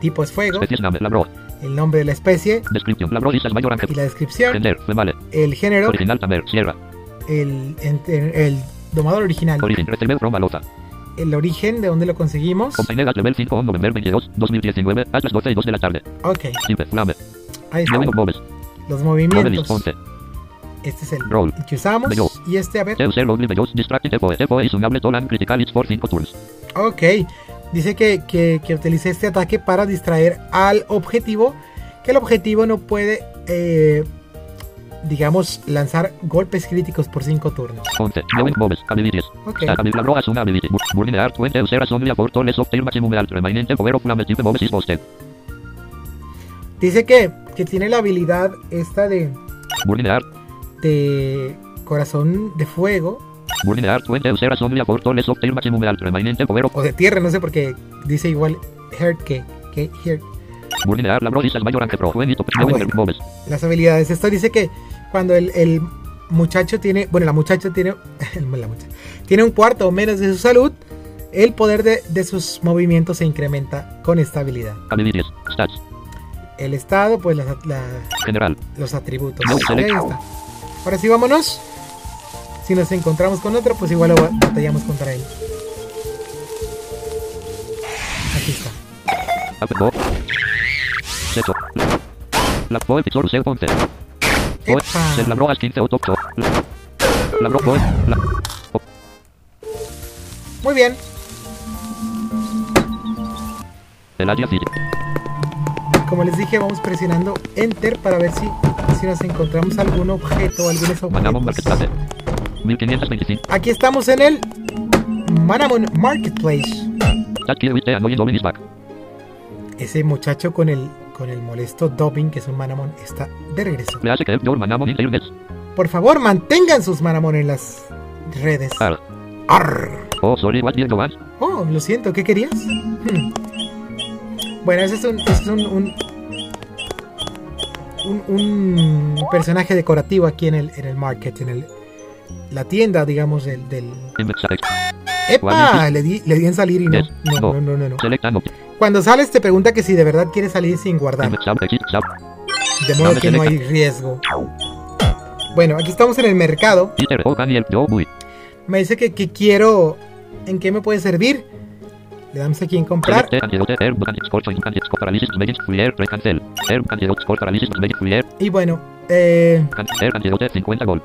Tipo es fuego. El nombre de la especie. Y la descripción. El género. Original Tamer. Sierra. El, en- el domador original. El origen de dónde lo conseguimos. Compañera level 5 on November 22, 2019, a las 12 y 2 de la tarde. Ok. Ahí está. Los movimientos. 11. Este es el Roll. que usamos. Y este, a ver. Teu ser lovely bellos distracted epoe. Epoe is un hable tolan critical it's for 5 turns. Ok. Dice que, que, que utilice este ataque para distraer al objetivo. Que el objetivo no puede, eh, digamos, lanzar golpes críticos por 5 turnos. 11. Knowing Dice que, que tiene la habilidad esta de, Burning Art. de corazón de fuego. Burning Art 20 Euseras only for toles of maximum remaining power of O de tierra, no sé por qué dice igual Heart que, que Heart. Burning Art. La Brox is as mayor anche pro. When it Ah, bueno. Las habilidades. Esto dice que cuando el, el muchacho tiene, bueno, la muchacha tiene, (laughs) la muchacha, tiene un cuarto o menos de su salud, el poder de, de sus movimientos se incrementa con esta habilidad. Abilities. Stats. El estado, pues las- la- General. los atributos. No, ahí está. Ahora sí, vámonos. Si nos encontramos con otro, pues igual lo ba- batallamos contra él. Aquí está. La Ser 11. Boe. Epa. Ser La Brox 15 o Toxo. La Boe. La Muy bien. El Adia City. Como les dije, vamos presionando Enter para ver si, si nos encontramos algún objeto o algunos objetos. Marketplace. 1525. Aquí estamos en el Manamon Marketplace. Ese muchacho con el con el molesto Dobbin, que es un Manamon, está de regreso. Por favor, mantengan sus Manamon en las redes. Arr. Oh, sorry, what did you want? Oh, lo siento, ¿qué querías? Hmm. Bueno, ese es un, ese es un, un, un- un personaje decorativo aquí en el, en el market, en el, la tienda, digamos, del... del... ¡Epa! Le di, le di en salir y no. Yes. No, No. no, no, no. Cuando sales te pregunta que si de verdad quieres salir sin guardar. De modo que no hay riesgo. Bueno, aquí estamos en el mercado. Peter O. Can help you, boy. Me dice que, que quiero... ¿En qué me puede servir? Le damos aquí en comprar. Y bueno, eh, Can Air. Antidote 50 gol.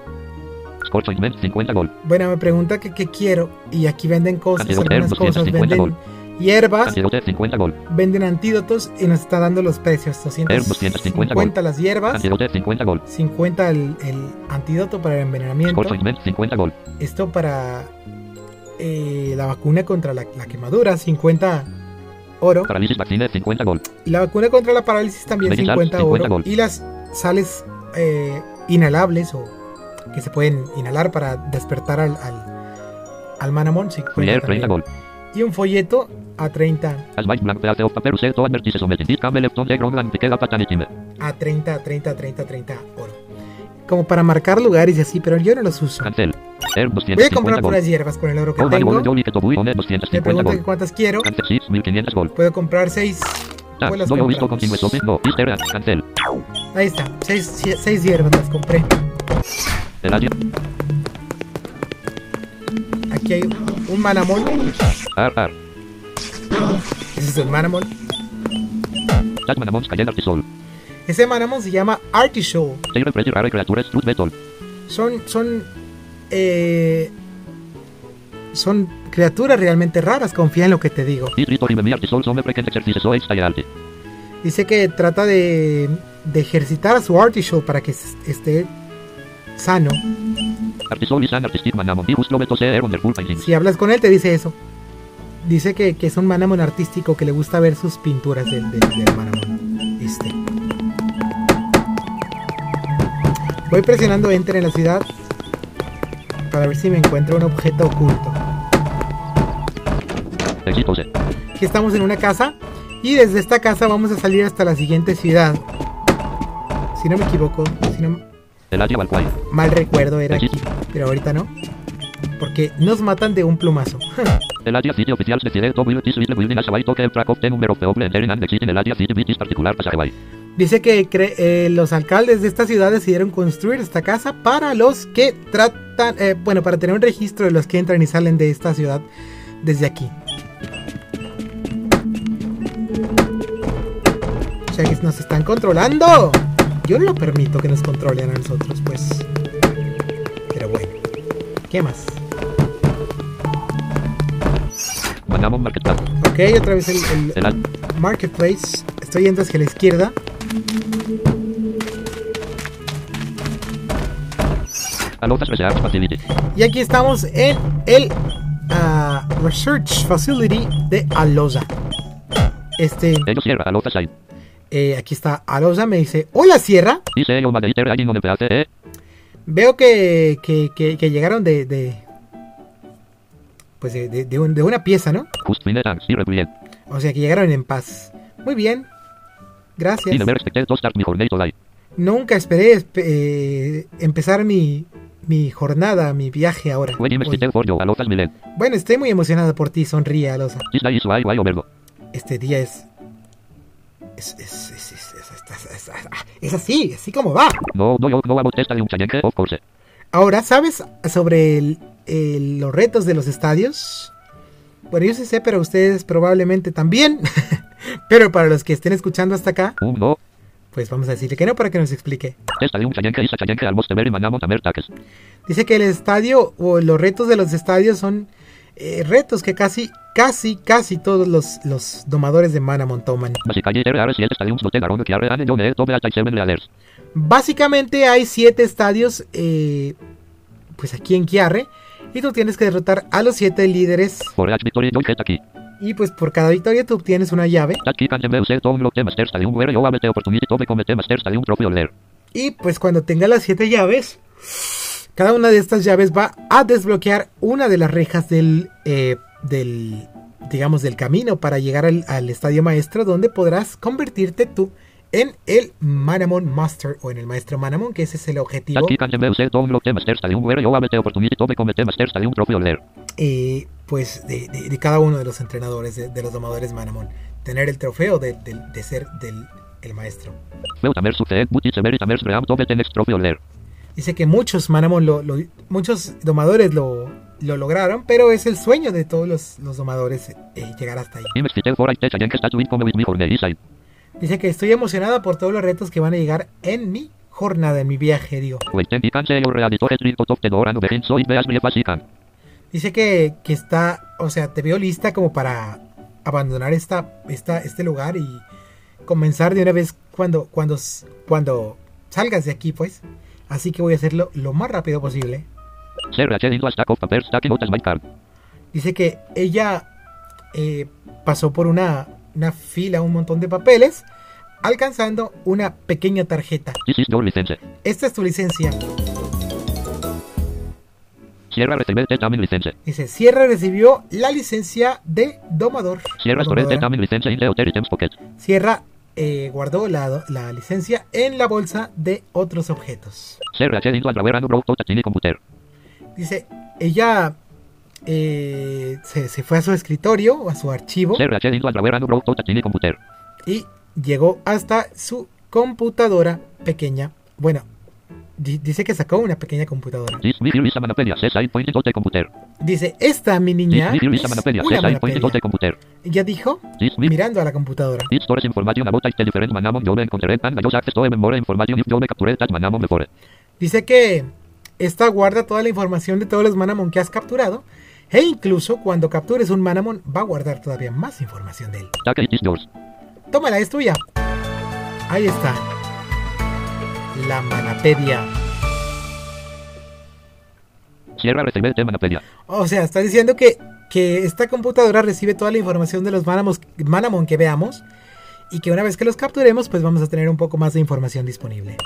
Score choice. 50 gol. bueno, me pregunta que qué quiero. Y aquí venden cosas, algunas cosas. 250 Venden hierbas, Antidote 50 gol. venden antídotos y nos está dando los precios. Air, 250 250 las hierbas, Antidote 50 gol. 50 el, el antídoto para el envenenamiento. Score choice. 50 gol. Esto para eh, la vacuna contra la, la quemadura, 50 oro. Paralysis vaccine 50 gol. Y la vacuna contra la parálisis también Medical, 50 50 oro. gol. Y las sales eh, inhalables o que se pueden inhalar para despertar al, al, al Manamon, 50 Free air 30 también. gol. Y un folleto a 30, As white blank pedace of paper used to advertise omitting this camel left on the ground and queda patanitime. a 30, 30, 30, 30 oro. Como para marcar lugares y así, pero yo no los uso. Cancel. Voy a 250 comprar puras hierbas con el oro que tengo. Me 250 pregunta que gol. cuántas quiero. Cancel 6, 1500 gol. Puedo comprar 6. Ah. Ahí está, 6 hierbas las compré. Aquí hay un ar. Ese es el artisol. Ese Manamon se llama Artishow. Son, son, eh, son criaturas realmente raras, confía en lo que te digo. Dice que trata de, de ejercitar a su Artishow para que esté sano. Si hablas con él, te dice eso. Dice que, que es un Manamon artístico que le gusta ver sus pinturas del, del, del Manamon. Este. Voy presionando Enter en la ciudad para ver si me encuentro un objeto oculto. Aquí estamos en una casa y desde esta casa vamos a salir hasta la siguiente ciudad. Si no me equivoco, si no mal recuerdo era aquí, pero ahorita no. Porque nos matan de un plumazo. (laughs) El adia city oficial se to will this will a white token track of the number of people entering and exiting el adia city is particular passageway. Dice que eh, los alcaldes de esta ciudad decidieron construir esta casa para los que tratan, eh, bueno, para tener un registro de los que entran y salen de esta ciudad desde aquí. O sea que nos están controlando. Yo no lo permito que nos controlen a nosotros, pues. Pero bueno. ¿Qué más? Ok, otra vez el, el marketplace. Estoy yendo hacia la izquierda. Y aquí estamos en el ah, Research Facility de Aloza. Este, eh, aquí está Aloza, me dice, hola Sierra. Veo que, que, que, que llegaron de, de pues de, de- de un- de una pieza, ¿no? O sea que llegaron en paz. Muy bien. Gracias. Nunca esperé espe- eh, empezar mi, mi jornada, mi viaje ahora. Hoy. Bueno, estoy muy emocionado por ti, sonríe overgo. este día es. Es, es, es, es, es- es- es- es- es así, así como va. No, no, no of course. Ahora, ¿sabes sobre el- el- los retos de los estadios? Bueno, yo sí sé, pero ustedes probablemente también. Pero para los que estén escuchando hasta acá, Um, no. pues vamos a decirle que no para que nos explique. Dice que el estadio o los retos de los estadios son eh, retos que casi, casi, casi todos los, los domadores de Manamon toman. Básicamente hay siete estadios, eh, pues aquí en Kiarre, y tú tienes que derrotar a los siete líderes. Y pues por cada victoria tú obtienes una llave. Y pues cuando tenga las siete llaves, cada una de estas llaves va a desbloquear una de las rejas del, eh, del digamos, del camino para llegar al, al estadio maestro, donde podrás convertirte tú en el Manamon Master o en el maestro Manamon, que ese es el objetivo. That pues de, de- de cada uno de los entrenadores, de, de los domadores Manamon. Tener el trofeo de, ser del el maestro. Dice que muchos Manamon, lo, lo- muchos domadores lo, lo lograron, pero es el sueño de todos los, los domadores eh, llegar hasta ahí. Dice que estoy emocionada por todos los retos que van a llegar en mi jornada, en mi viaje, digo. Dice que, que está, o sea, te veo lista como para abandonar esta, esta, este lugar y comenzar de una vez cuando, cuando, cuando salgas de aquí, pues. Así que voy a hacerlo lo más rápido posible. Dice que ella eh, pasó por una, una fila, un montón de papeles, alcanzando una pequeña tarjeta. Esta es tu licencia. Sierra recibe license. Dice, Sierra recibió la licencia de domador. Sierra pocket. Sierra eh, guardó la, la licencia en la bolsa de otros objetos. Sir Rachel into a drawer and wrote to tiny computer. Dice, ella eh, se, se fue a su escritorio, a su archivo, y llegó hasta su computadora pequeña. Bueno, dice que sacó una pequeña computadora. Dice, esta mi niña es una. Ya dijo, mirando a la computadora. Dice que esta guarda toda la información de todos los Manamon que has capturado. E incluso cuando captures un Manamon va a guardar todavía más información de él. Tómala, es tuya. Ahí está. La Manapedia. Sierra de manapedia. O sea, está diciendo que, que esta computadora recibe toda la información de los Manamon, Manamon que veamos. Y que una vez que los capturemos, pues vamos a tener un poco más de información disponible.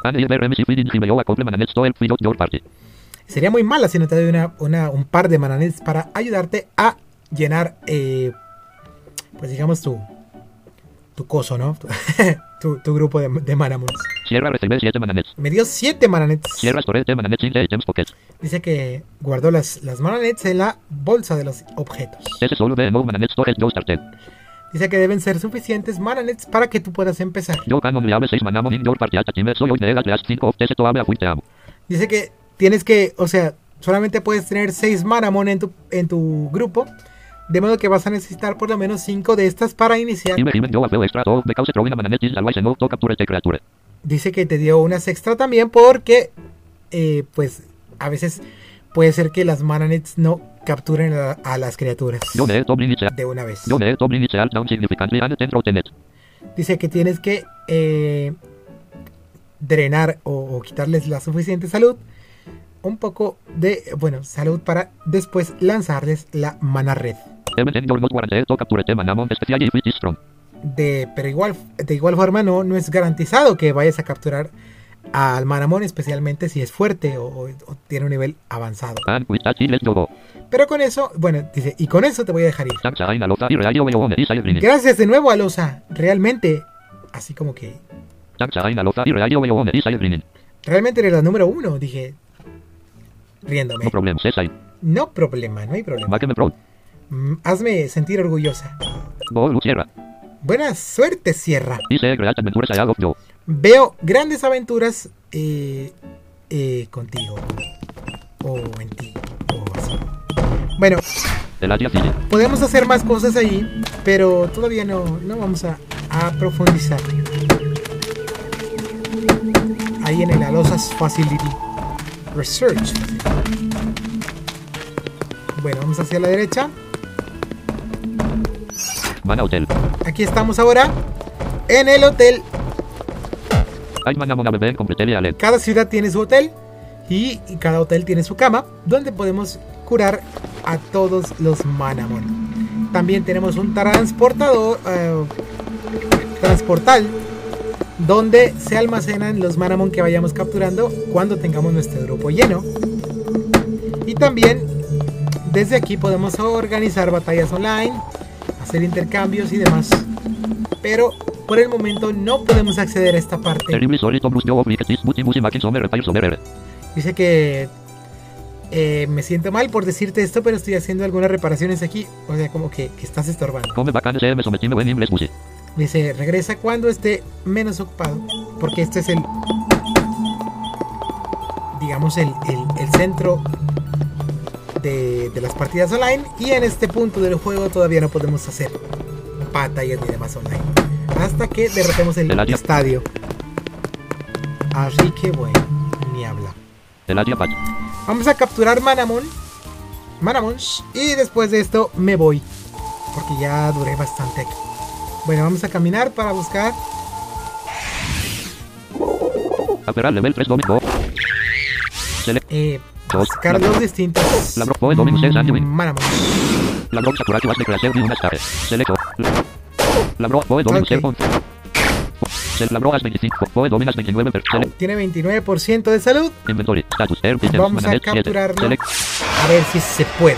Sería muy mala si no te doy una, una- un par de mananets para ayudarte a llenar, eh, pues digamos, tu, tu coso, ¿no? (laughs) tu, tu grupo de, de manamons. Sierra recibe 7 mananets. Me dio 7 mananets. Sierra de mananets gems pocket. Dice que guardó las, las mananets en la bolsa de los objetos. Ese solo de mananets yo started. Dice que deben ser suficientes mananets para que tú puedas empezar. Yo can only have 6 manamon in your party at a time so yo negas last 5 of tese to have a fuite amo. Dice que tienes que, o sea, solamente puedes tener 6 manamon en tu, en tu grupo. De modo que vas a necesitar por lo menos 5 de estas para iniciar. Dice que te dio unas extra también porque, eh, pues, a veces puede ser que las mananets no capturen a, a las criaturas de una vez. Dice que tienes que eh, drenar o, o quitarles la suficiente salud. Un poco de, bueno, salud para después lanzarles la mana red. De, pero igual, de igual forma no, no es garantizado que vayas a capturar al manamon, especialmente si es fuerte o, o- o tiene un nivel avanzado. That let's go. Pero con eso, bueno, dice, y con eso te voy a dejar ir. Gracias de nuevo, Alosa. Realmente, así como que, realmente eres la número uno, dije, riéndome. No problema, no hay problema. Mm, hazme sentir orgullosa. Buena suerte, Sierra. I. Veo grandes aventuras eh, eh, contigo. O en ti. O así. Bueno, podemos hacer más cosas ahí, pero todavía no, no vamos a, a profundizar. Ahí en el Alosas Facility Research. Bueno, vamos hacia la derecha. Mana Hotel. Aquí estamos ahora en el hotel. Cada ciudad tiene su hotel y, y cada hotel tiene su cama donde podemos curar a todos los Manamon. También tenemos un transportador, eh, transportal, donde se almacenan los Manamon que vayamos capturando cuando tengamos nuestro grupo lleno. Y también desde aquí podemos organizar batallas online, hacer intercambios y demás. Pero por el momento no podemos acceder a esta parte. Dice que eh, me siento mal por decirte esto, pero estoy haciendo algunas reparaciones aquí. O sea, como que, que estás estorbando. Busi. Dice, regresa cuando esté menos ocupado. Porque este es el, digamos, el, el- el centro de, de las partidas online. Y en este punto del juego todavía no podemos hacer batallas ni demás online. Hasta que derrotemos el El estadio. Así que bueno, ni habla. El área. Vamos a capturar Manamon. Manamons. Y después de esto me voy. Porque ya duré bastante aquí. Bueno, vamos a caminar para buscar. Aperar level 3 domingo. Select. Eh, Los distintos. La Brock Boy Dominus es Anduin. Manamons. La Brock Sakuraki was declared de una star. Select. La Brock Boy Dominus Ok. es con. Sel- La Brock 25. Boy Dominus 29 per. Tiene 29% de salud. Inventory. Status. Air. Vamos a Mananet 7. capturarlo. Select. A ver si se puede.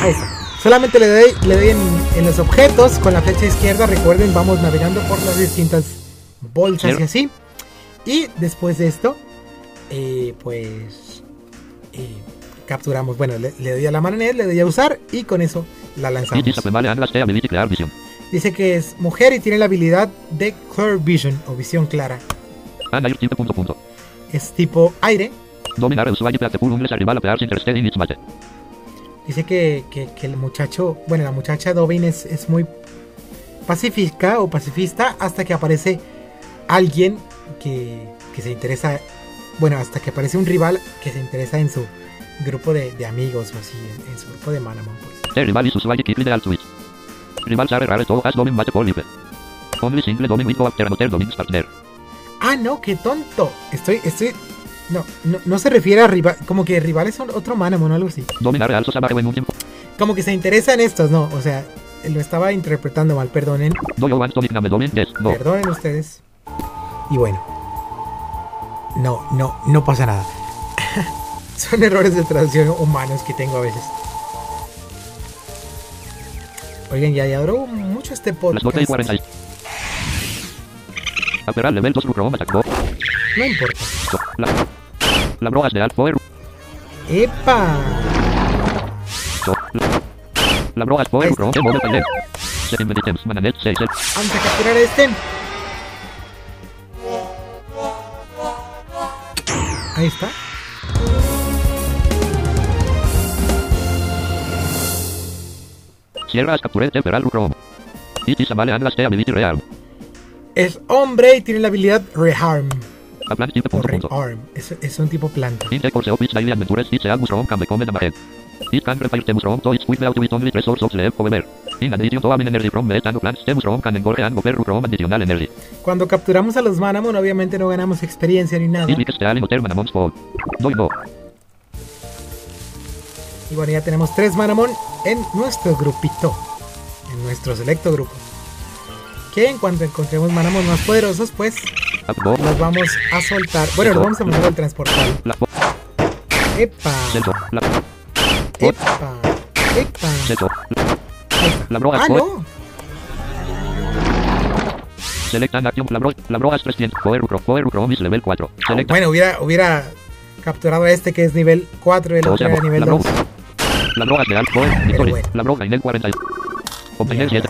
Ahí está. Solamente le doy, le doy en, en los objetos con la flecha izquierda. Recuerden, vamos navegando por las distintas bolsas y así. Y después de esto, eh, pues eh, capturamos. Bueno, le, le doy a la mananet, le doy a usar y con eso la lanzamos. Dice que es mujer y tiene la habilidad de Clear Vision o visión clara. Es tipo aire. Dice que, que, que el muchacho, bueno, la muchacha Dobin es, es muy pacífica o pacifista hasta que aparece alguien que, que se interesa, bueno, hasta que aparece un rival que se interesa en su grupo de, de amigos o así, en, en su grupo de Manamon, pues. The rival is usuario kit ideal switch. Rivals are rare todo has domin mate for. Only single domin with after another domin's partner. Ah, no, qué tonto. Estoy, estoy. No, no, no se refiere a rival, como que rivales son otro Manamon o algo así. Dominar also sabe en un tiempo. Como que se interesa en estos, no, o sea, lo estaba interpretando mal, perdonen. Want to domin? Yes, no. Perdonen ustedes. Y bueno. No, no, no pasa nada. (laughs) Son errores de traducción humanos que tengo a veces. Oigan, ya, ya duró mucho este Las 12 y podcast. 40. Aperar level 2 Rubro Attack Go. No importa. So, La, la broas de Alt Foer. ¡Epa! So, la, la ability real. Es hombre y tiene la habilidad Reharm. Rearm. Es, es un tipo planta. In addition to energy from plants, can engorge and offer additional energy. Cuando capturamos a los Manamon, obviamente no ganamos experiencia ni nada. Y bueno, ya tenemos tres Manamon en nuestro grupito. En nuestro selecto grupo. Que en cuanto encontremos Manamon más poderosos, pues go. los vamos a soltar. Bueno, los vamos a mandar al fo. ¡Epa! ¡Epa! ¡Epa! La broa ¡Ah, no! Select an action. La bro. La broas 300. Foer Rubro. Foer Rubro is level 4. Select. Bueno, hubiera, hubiera capturado a este que es nivel 4 y el otro era nivel la 2. bro. La broas de Alt Foer. Victory. bueno. La broa en el 40. Obtener Ya. 7.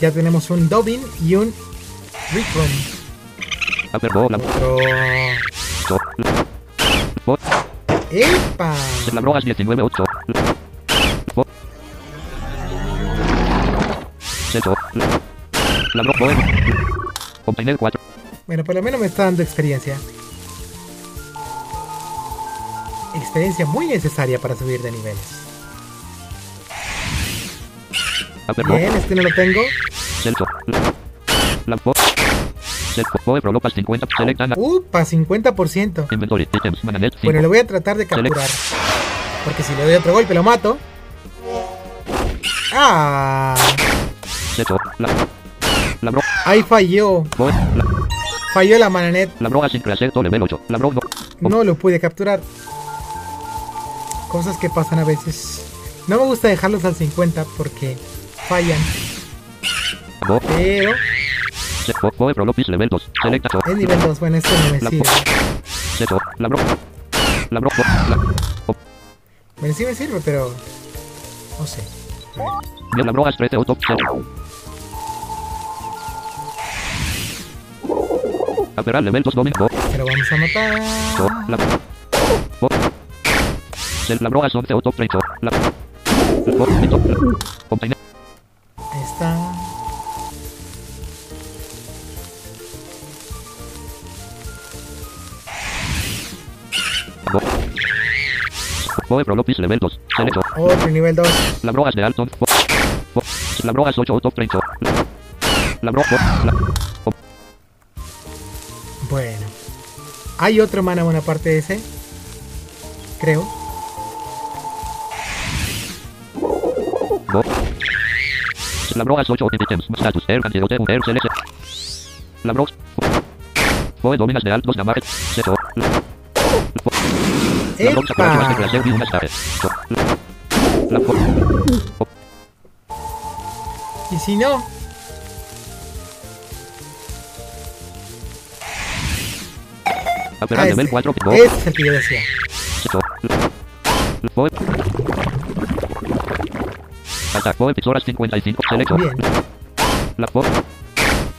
Ya tenemos un Dobin y un. La. Otro. ¡Epa! La broas 19. 8. La. Fo. Celso. La. La bro. Foer. Obtener 4. Bueno, por lo menos me está dando experiencia. Experiencia muy necesaria para subir de niveles. Bien, este no lo tengo. Celso. La. Upa, 50%. Inventory. Items. Mananet 5. Bueno, lo voy a tratar de capturar. Porque si le doy otro golpe lo mato. Ah, ahí falló. Falló la mananet. La broa sin creaceto level 8. La bro no. Lo pude capturar. Cosas que pasan a veces. No me gusta dejarlos al 50 porque fallan. Pero Foer Prolopis level 2. Select a es nivel 2. Bueno, esto no me La sirve. La bro. La bro. La. Bueno, sí me sirve, pero. No sé. La broa 13 auto. Aperar level 2 domingo. Pero vamos a matar. La. Cel la broa 11 auto 30. La. Obtener. Ahí está. Go. Foe Prolopis level 2. Selecto. Otro nivel 2. La broas de Alton. La broas 8 auto 30. La. La bro. Fo. La. Bueno. Hay otro mana buena parte de ese. Creo. Go. La broas 8 items. Status. Air cantidad un air select. La dominas de altos damage. Seto. Y si no. Aperar Ah, ese. 4. Go. Ese es el que yo decía. Attack. Foe. Pixoras 55. Selecto. Bien. La. Fo.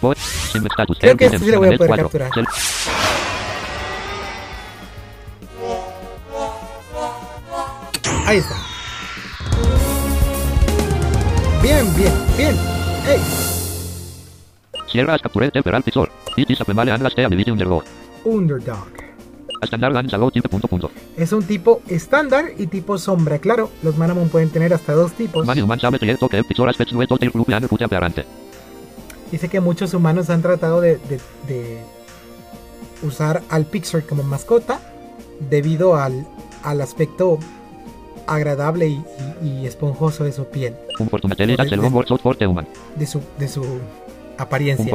Foe. Sim status. Creo que este sí lo voy a poder 4. capturar. Ahí está. Bien, bien, bien. Ey, Sierra as capturé temperal pixor. It is a female and last ability underdog. Underdog. Punto punto. Es un tipo estándar y tipo sombra. Claro, los Manamon pueden tener hasta dos tipos. Dice que muchos humanos han tratado de, de- de usar al Pixar como mascota debido al, al aspecto agradable y, y- y esponjoso de su piel, de su, de su apariencia.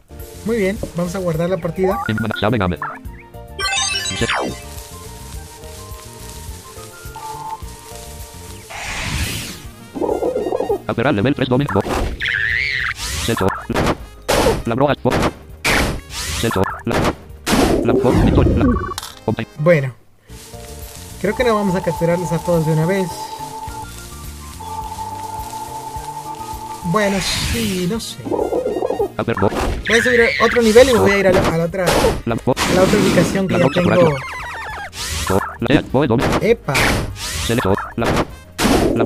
(laughs) Muy bien, vamos a guardar la partida. Aperar level 3 domin bo. Seto. La broa bo. Seto. La. La bo. La. Bueno, creo que no vamos a capturarlos a todos de una vez. Bueno, sí, no sé. Voy a subir a otro nivel y me voy a ir a la, a la otra, a la otra ubicación que ya tengo. Epa. La. La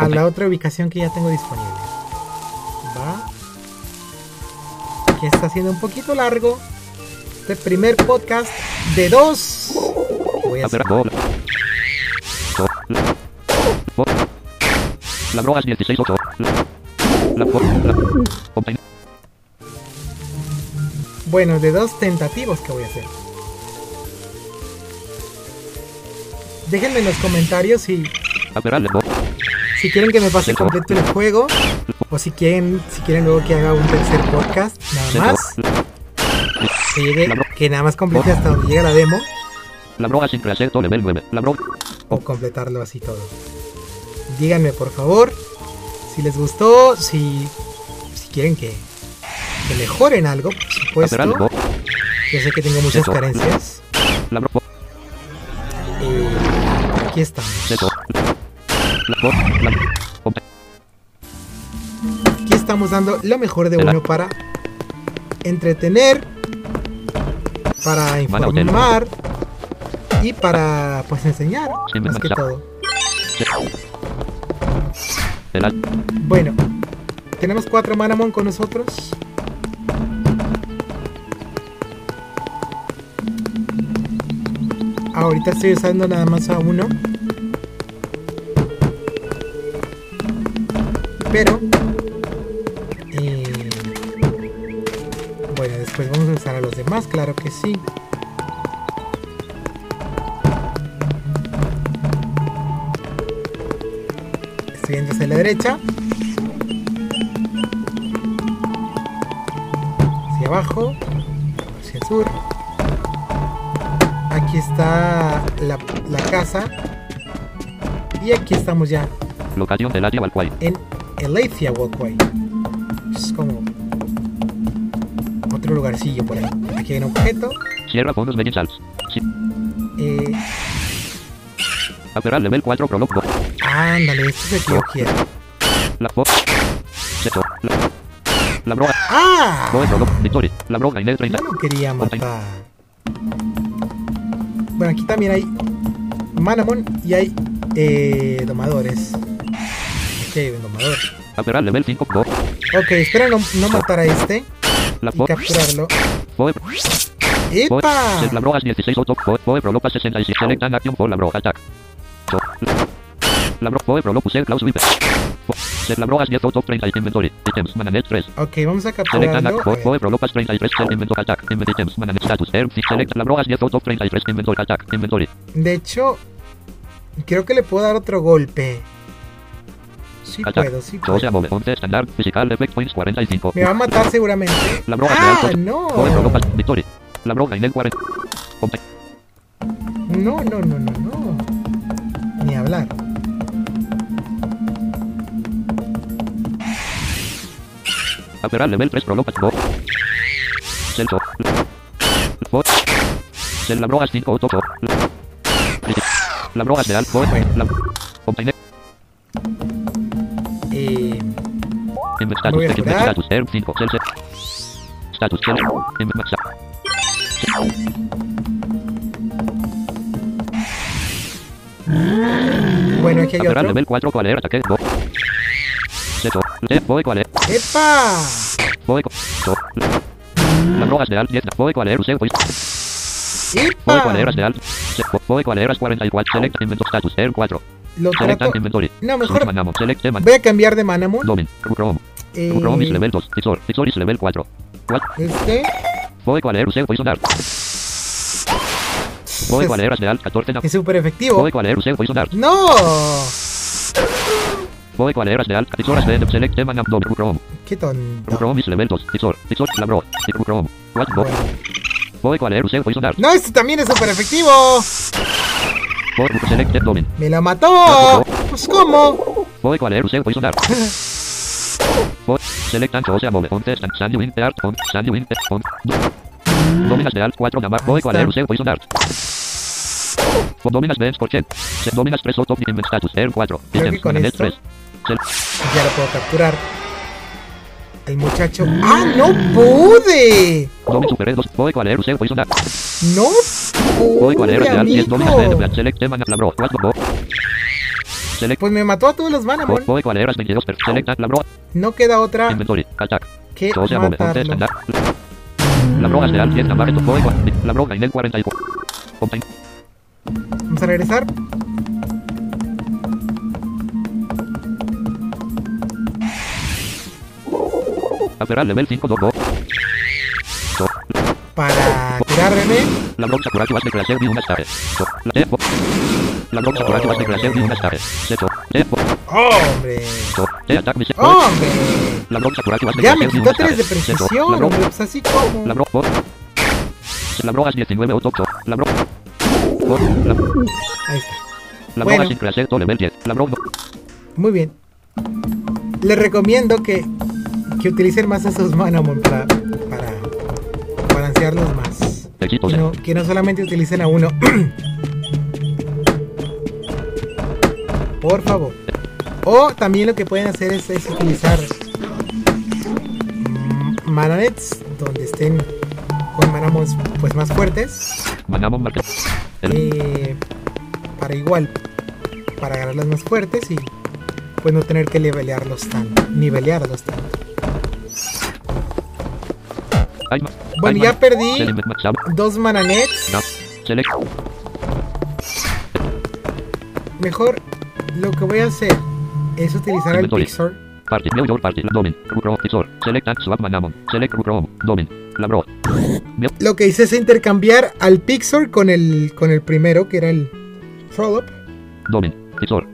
La. a la otra ubicación que ya tengo disponible. Va. Que está siendo un poquito largo. Este primer podcast de dos. Voy a hacer. La. Es 16 8. La. La. Bueno, de dos tentativos que voy a hacer. Déjenme en los comentarios si. Si quieren que me pase completo el juego o si quieren si quieren luego que haga un tercer podcast nada más que, llegue, que nada más complete hasta donde llega la demo La broa sin preacerto level 9. La o completarlo así todo. Díganme por favor si les gustó, si, si quieren que, que mejoren algo, por supuesto. Yo sé que tengo muchas carencias. Bo. Eh, aquí estamos. Aquí estamos dando lo mejor de uno para entretener, para informar y para pues enseñar, más que todo. Bueno, tenemos cuatro Manamon con nosotros. Ahorita estoy usando nada más a uno. Pero... eh, bueno, después vamos a usar a los demás, claro que sí. Estoy yendo hacia la derecha. Hacia abajo. Hacia el sur. Aquí está la, la casa. Y aquí estamos ya Locación del área en Elathia Walkway. Es como otro lugarcillo por ahí. Aquí hay un objeto. Sierra fondos Medin Salts. Sí. Eh, Aperar level 4 prolog ándale, este es el que yo quiero. La. Seto. La. La broa. ¡Ah! Bo prolog. Victory. La broa Inel 30. No lo quería matar. Bueno, aquí también hay Manamon y hay eh, domadores. Un domador. Aperar level 5 bo. Ok, espero no, no matar a este La y capturarlo. Bo. Bo. ¡Epa! La broa 16 8. Bo. Bo prolog 66. Select an action for la broa. Attack. So. La. La broa. Bo prolog usar Klaus Viper. Bo. Set la broa 10 auto 30 inventory. Items. Mananet 3. Ok, vamos a Select an capturarlo. action. Eh, Bo. prolog 33. Set inventory. Attack. Inventory items. Mananet status. Air. Select la broa 10 auto 33 inventory. Attack. Inventory. De hecho, creo que le puedo dar otro golpe. Sí puedo, sí puedo. estándar. Physical points 45. Me va a matar seguramente. La broa ¡Ah, real. no! Bo. Victory. La broa Inel 40. Ponte. No, no, no, no, no. Ni hablar. Aperar level 3 prolog. Bo. Celso. Bot. Cel Labroas 5 8. Labroas de Alt. Bot. Lab. Obtener. Status. Cel. Inven maxa. bueno, aquí hay otro. nivel 4. ¿Cuál era? Ataque. Boy. ¿Cuál era? ¡Epa! De Alt 10. Boy. ¿Cuál. Boy. Boy. ¿Cuál era? De Alt. Se- Boy. ¿Cuál era? 44. Select. Invento status. Erm 4. Lo Select trato. and inventory. No, mejor. Select voy a cambiar de Manamon. Domin. Chrome. Eh, level 2. Tizor. Tizor is level 4. What? este. ¿cuál era? Usé Poison Dart. Boy, ¿cuál era? de Alt 14. na- Es súper efectivo. Boy, ¿cuál era? Usé Poison Dart. ¡No! Boy, ¿cuál era? de Alt. Tizor de Select teman. Dom. Chrome. ¡Qué tonto! Chrome level 2. Tizor. Tizor. Labro. Chrome. What? Boy, ¿cuál era? Usé Poison Dart. ¡No, este también es súper efectivo! Select. ¡Me la mató! Pues, ¿cómo? ¿cuál era? Usé Poison Dart. Select and Chose Move. Contest and Sandy Win. Art. On. Sandy Win. On. Dominas de Alt 4. Namar. Boy, ¿cuál está. era? Usé Poison Dart. Dominas Bench Porchet. Dominas 3 Top Invent Status. Air 4. Creo que Items. con esto- 3. Sel- Ya lo puedo capturar. El muchacho. ¡Ah, no pude! Domin Super 2. Boy, ¿cuál era? Usé Poison Dart. ¡No pude, De Alt 10. Dominas amigo! Bench Black. Select Teman. Labro. What? Bo. Select. Pues me mató a todos los Manamon. Boy, Boy, ¿cuál era? 22. per- Select and Labro. No queda otra Inventory. Que Chose Move. Contest matarlo. and Art. Labro de Alt 10. Namar. Boy, ¿cuál? Labro. Gainel 44. Obtain. Vamos a regresar. Aperal level 5. Dogo. So. Para curarme. La bronca Kuraki was declared de una star. So. La Tefo. La bronca Kuraki was declared de una star. Seto. ¡Hombre! So. Te attack me. ¡Hombre! La bronca Kuraki was Ya me de quitó una star. 3 de precisión, La bronca. hombre. Pues así como. La bronca. La bronca 19 o tocho. La bronca. La, Ahí está. la Bueno. bronca sin crecer todo level 10. La bronca. Muy bien. Les recomiendo que, que utilicen más esos Manamon para más. Que no, que no solamente utilicen a uno. Por favor. O también lo que pueden hacer es, es utilizar mm, Mananets donde estén con Manamons pues más fuertes. Eh, para igual, para agarrarlas más fuertes y pues no tener que levelearlos tanto, nivelearlos tanto. Bueno, ya perdí dos Mananets. Mejor lo que voy a hacer es utilizar el. Pixar. Lo que hice es intercambiar al Pixar con el con el primero que era el Frolop. Domin. Tizor.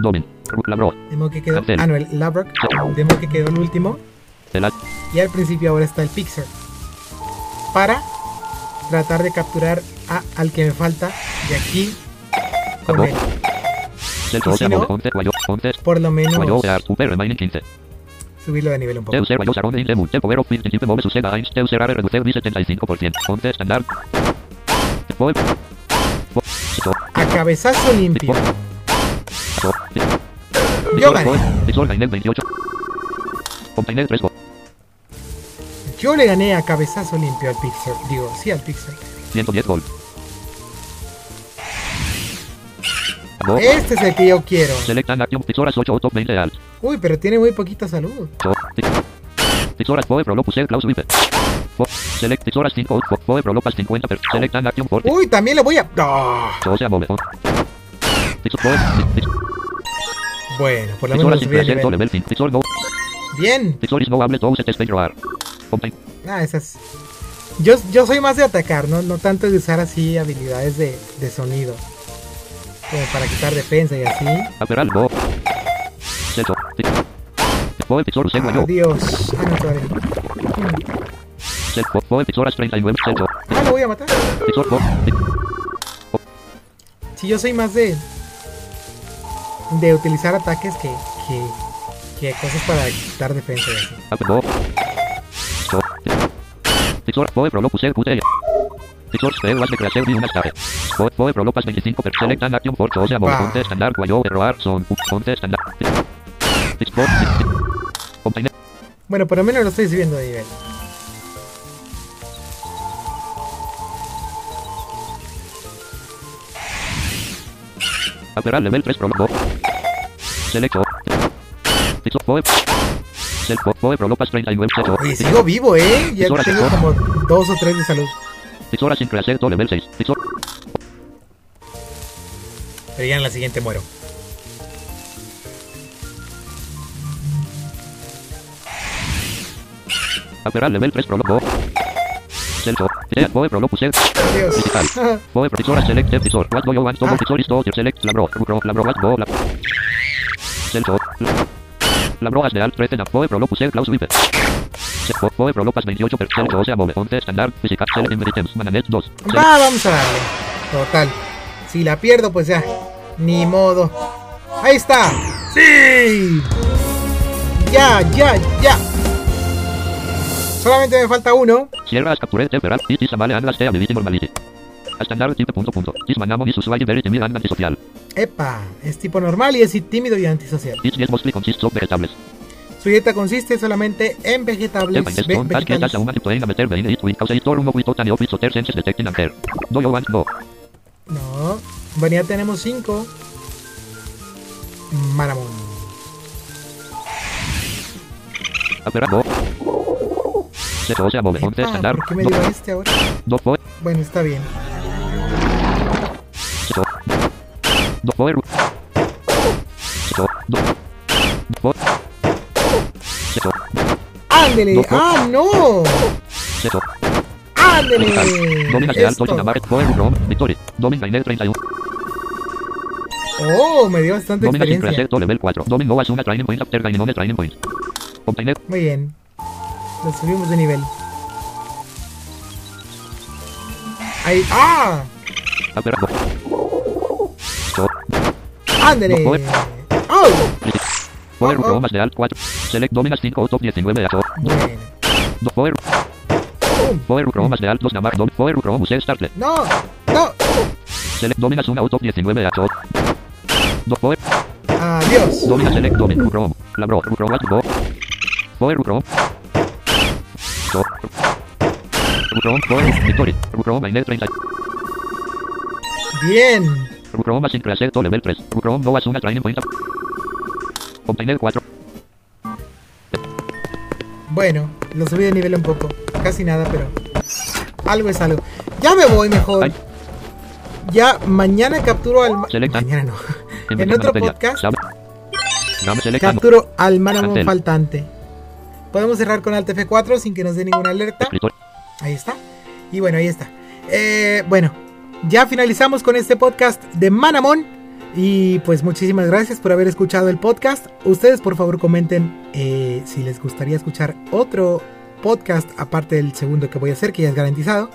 Domin. La bro. De modo que quedó. Ah, no, el Labrock. De modo que quedó el último. Y al principio ahora está el Pixar. Para tratar de capturar a, al que me falta de aquí con él. Si no-. Por lo menos Guayo. Ear. Super. Remaining 15. subirlo de nivel un poco. Teuser. Guayo. Sarón. In. Demu. Te Power of Fifty. Tipe Move. Suceda. Eins. Teuser. Are. Reduceu. Mi 75%. Conte. Standard. Boy. Bo- Tizor. A cabezazo limpio. Yo gané. Yo le gané a cabezazo limpio al Pixar. Digo, sí al Pixar. 110 gol. Go. Este es el que yo quiero. Select and Action. Tizoras 8 o top 20 alt. Uy, pero tiene muy poquita salud. Boe Prolopus El Klaus Wipe. Bo- Select Tizoras 5 o Boe Prolopas 50 per. Select and Action 40. Uy, también le voy a... So sea Move. Bueno, por lo menos subí Increased nivel. level 5. Tizor No. Bien. Tizoris No Hable Stage Roar. Ah, esas... Yo, yo soy más de atacar, ¿no? No tanto de usar así habilidades de, de sonido. Como para quitar defensa y así. Guayo. Adiós. Ah, no, todavía no. Cel- Bo- Boe Tizoras 39. Celso. Ah, lo voy a matar. Si yo soy más de... De utilizar ataques que... Que, que cosas para quitar defensa y así. Ape Bo. So. Ti- Pixor, Poe Prolopus, El Pute. Pixor, Spell, Was de Creacer, Di una Stare. Poe, Poe Prolopas 25 per Select and Action for Chose, Amor, Ah. Fonte, Standard, Guayo, Erroar, Son, Standard. Pixor, Compañero. Bueno, por lo menos lo estoy subiendo de nivel. Aperal level 3 Prolopo. Selecto. Pixor, Poe. Sel, Oye, sigo vivo, ¿eh? Ya tengo como dos o tres de salud. Pixora sin Creacer, To level 6. Pixor, Pero ya en la siguiente muero. Aperal level 3 Prolopo. Selto. Sea, Poe Prolopus, El. Adiós. Digital. (laughs) Pixora Select, Pixor. What do you want? Ah. Pixor is to Select, Labro, Labro, What go, Lab. Selto. Labroas de Alt 13 na Poe Prolopus, El, Klaus Wipe. Se- Po- Poe Prolopas 28 per Select, o sea, Move, 11, Standard, Physical, Select, Inveritems, Mananet 2. Select. Va, vamos a darle. Total. Si la pierdo, pues ya. Ni modo. Ahí está. Sí. Ya, ya, ya. Solamente me falta uno. Sierra capture temperal, it is amale anlas te ability normality. Epa, es tipo normal y es tímido y antisocial. Su dieta consiste solamente en vegetables. No? No. Bueno, ya tenemos cinco. Maramón. Apera no. Se o sea move 11 Epa, standard. ¿Por qué me dio este ahora? Bueno, está bien. Do. Do. ¡Ándele! ¡Ah, no! Se o. ¡Ándele! Domina de alto Esto. llamar poe rum. Victory. Domin gainer 31. Oh, me dio bastante Domina sin experiencia. level 4. Domin no as una training point after training Muy bien. Lo subimos de nivel. Ahí. ¡Ah! joder. ¡Oh! Power Oh, oh. Pro más de alt 4. Select Dominas 5 o top 19 a so. Bueno. Do Power. Power Pro más de alt 2 Namar Dom. Power Pro Museo Startlet. ¡No! ¡No! Select Dominas 1 o top 19 a so. Do Power. ¡Adiós! Domina Select Domin. Chrome. Labro. Pro Go. Power Chrome. So. Bien. Chrome sin crecer to level 3. Chrome no as una training point. Obtener 4. Bueno, lo subí de nivel un poco. Casi nada, pero. Algo es algo. Ya me voy mejor. Ya mañana capturo al. ma-. Mañana no. En otro podcast capturo al Manamon Antel. faltante. Podemos cerrar con Alt F4 sin que nos dé ninguna alerta. Ahí está. Y bueno, ahí está. Eh, bueno, ya finalizamos con este podcast de Manamon. Y pues muchísimas gracias por haber escuchado el podcast. Ustedes por favor comenten eh, si les gustaría escuchar otro podcast aparte del segundo que voy a hacer, que ya es garantizado.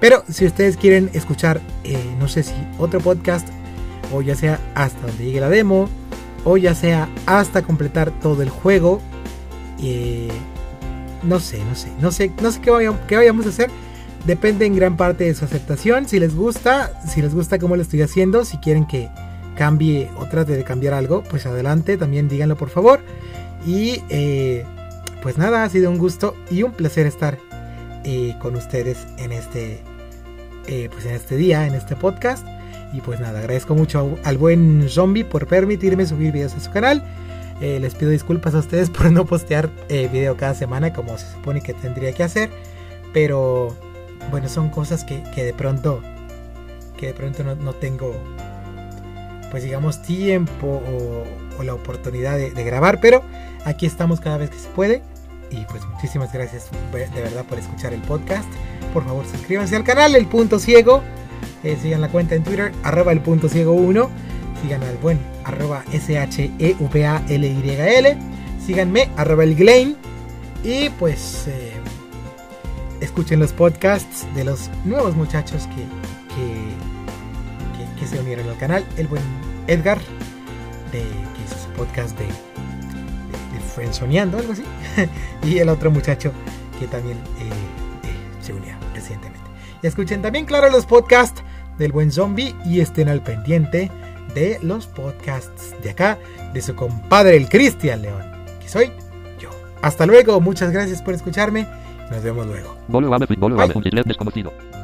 Pero si ustedes quieren escuchar, eh, no sé si otro podcast, o ya sea hasta donde llegue la demo, o ya sea hasta completar todo el juego, no sé, no sé, no sé, no sé qué, vaya- qué vayamos a hacer. Depende en gran parte de su aceptación. Si les gusta, si les gusta cómo lo estoy haciendo, si quieren que cambie o trate de cambiar algo, pues adelante, también díganlo por favor. Y eh, pues nada, ha sido un gusto y un placer estar eh, con ustedes en este, eh, pues en este día, en este podcast. Y pues nada, agradezco mucho al buen zombie por permitirme subir videos a su canal. Eh, les pido disculpas a ustedes por no postear eh, video cada semana como se supone que tendría que hacer. Pero bueno, son cosas que, que de pronto que de pronto no, no tengo pues digamos tiempo o, la oportunidad de, grabar. Pero aquí estamos cada vez que se puede. Y pues muchísimas gracias de verdad por escuchar el podcast. Por favor suscríbanse al canal El Punto Ciego. Eh, sigan la cuenta en Twitter, arroba el punto ciego 1. Sigan al buen, arroba S-H-E-V-A-L-Y-L. Síganme, arroba el Glain. Y pues eh, escuchen los podcasts de los nuevos muchachos que, que, que, se unieron al canal. El buen Edgar, de, que hizo su podcast de, de, de Friendzoneando, algo así. (laughs) y el otro muchacho que también eh, eh, se unió recientemente. Y escuchen también, claro, los podcasts del buen zombie y estén al pendiente de los podcasts de acá, de su compadre el Cristian León, que soy yo. Hasta luego, muchas gracias por escucharme. Nos vemos luego. Bye.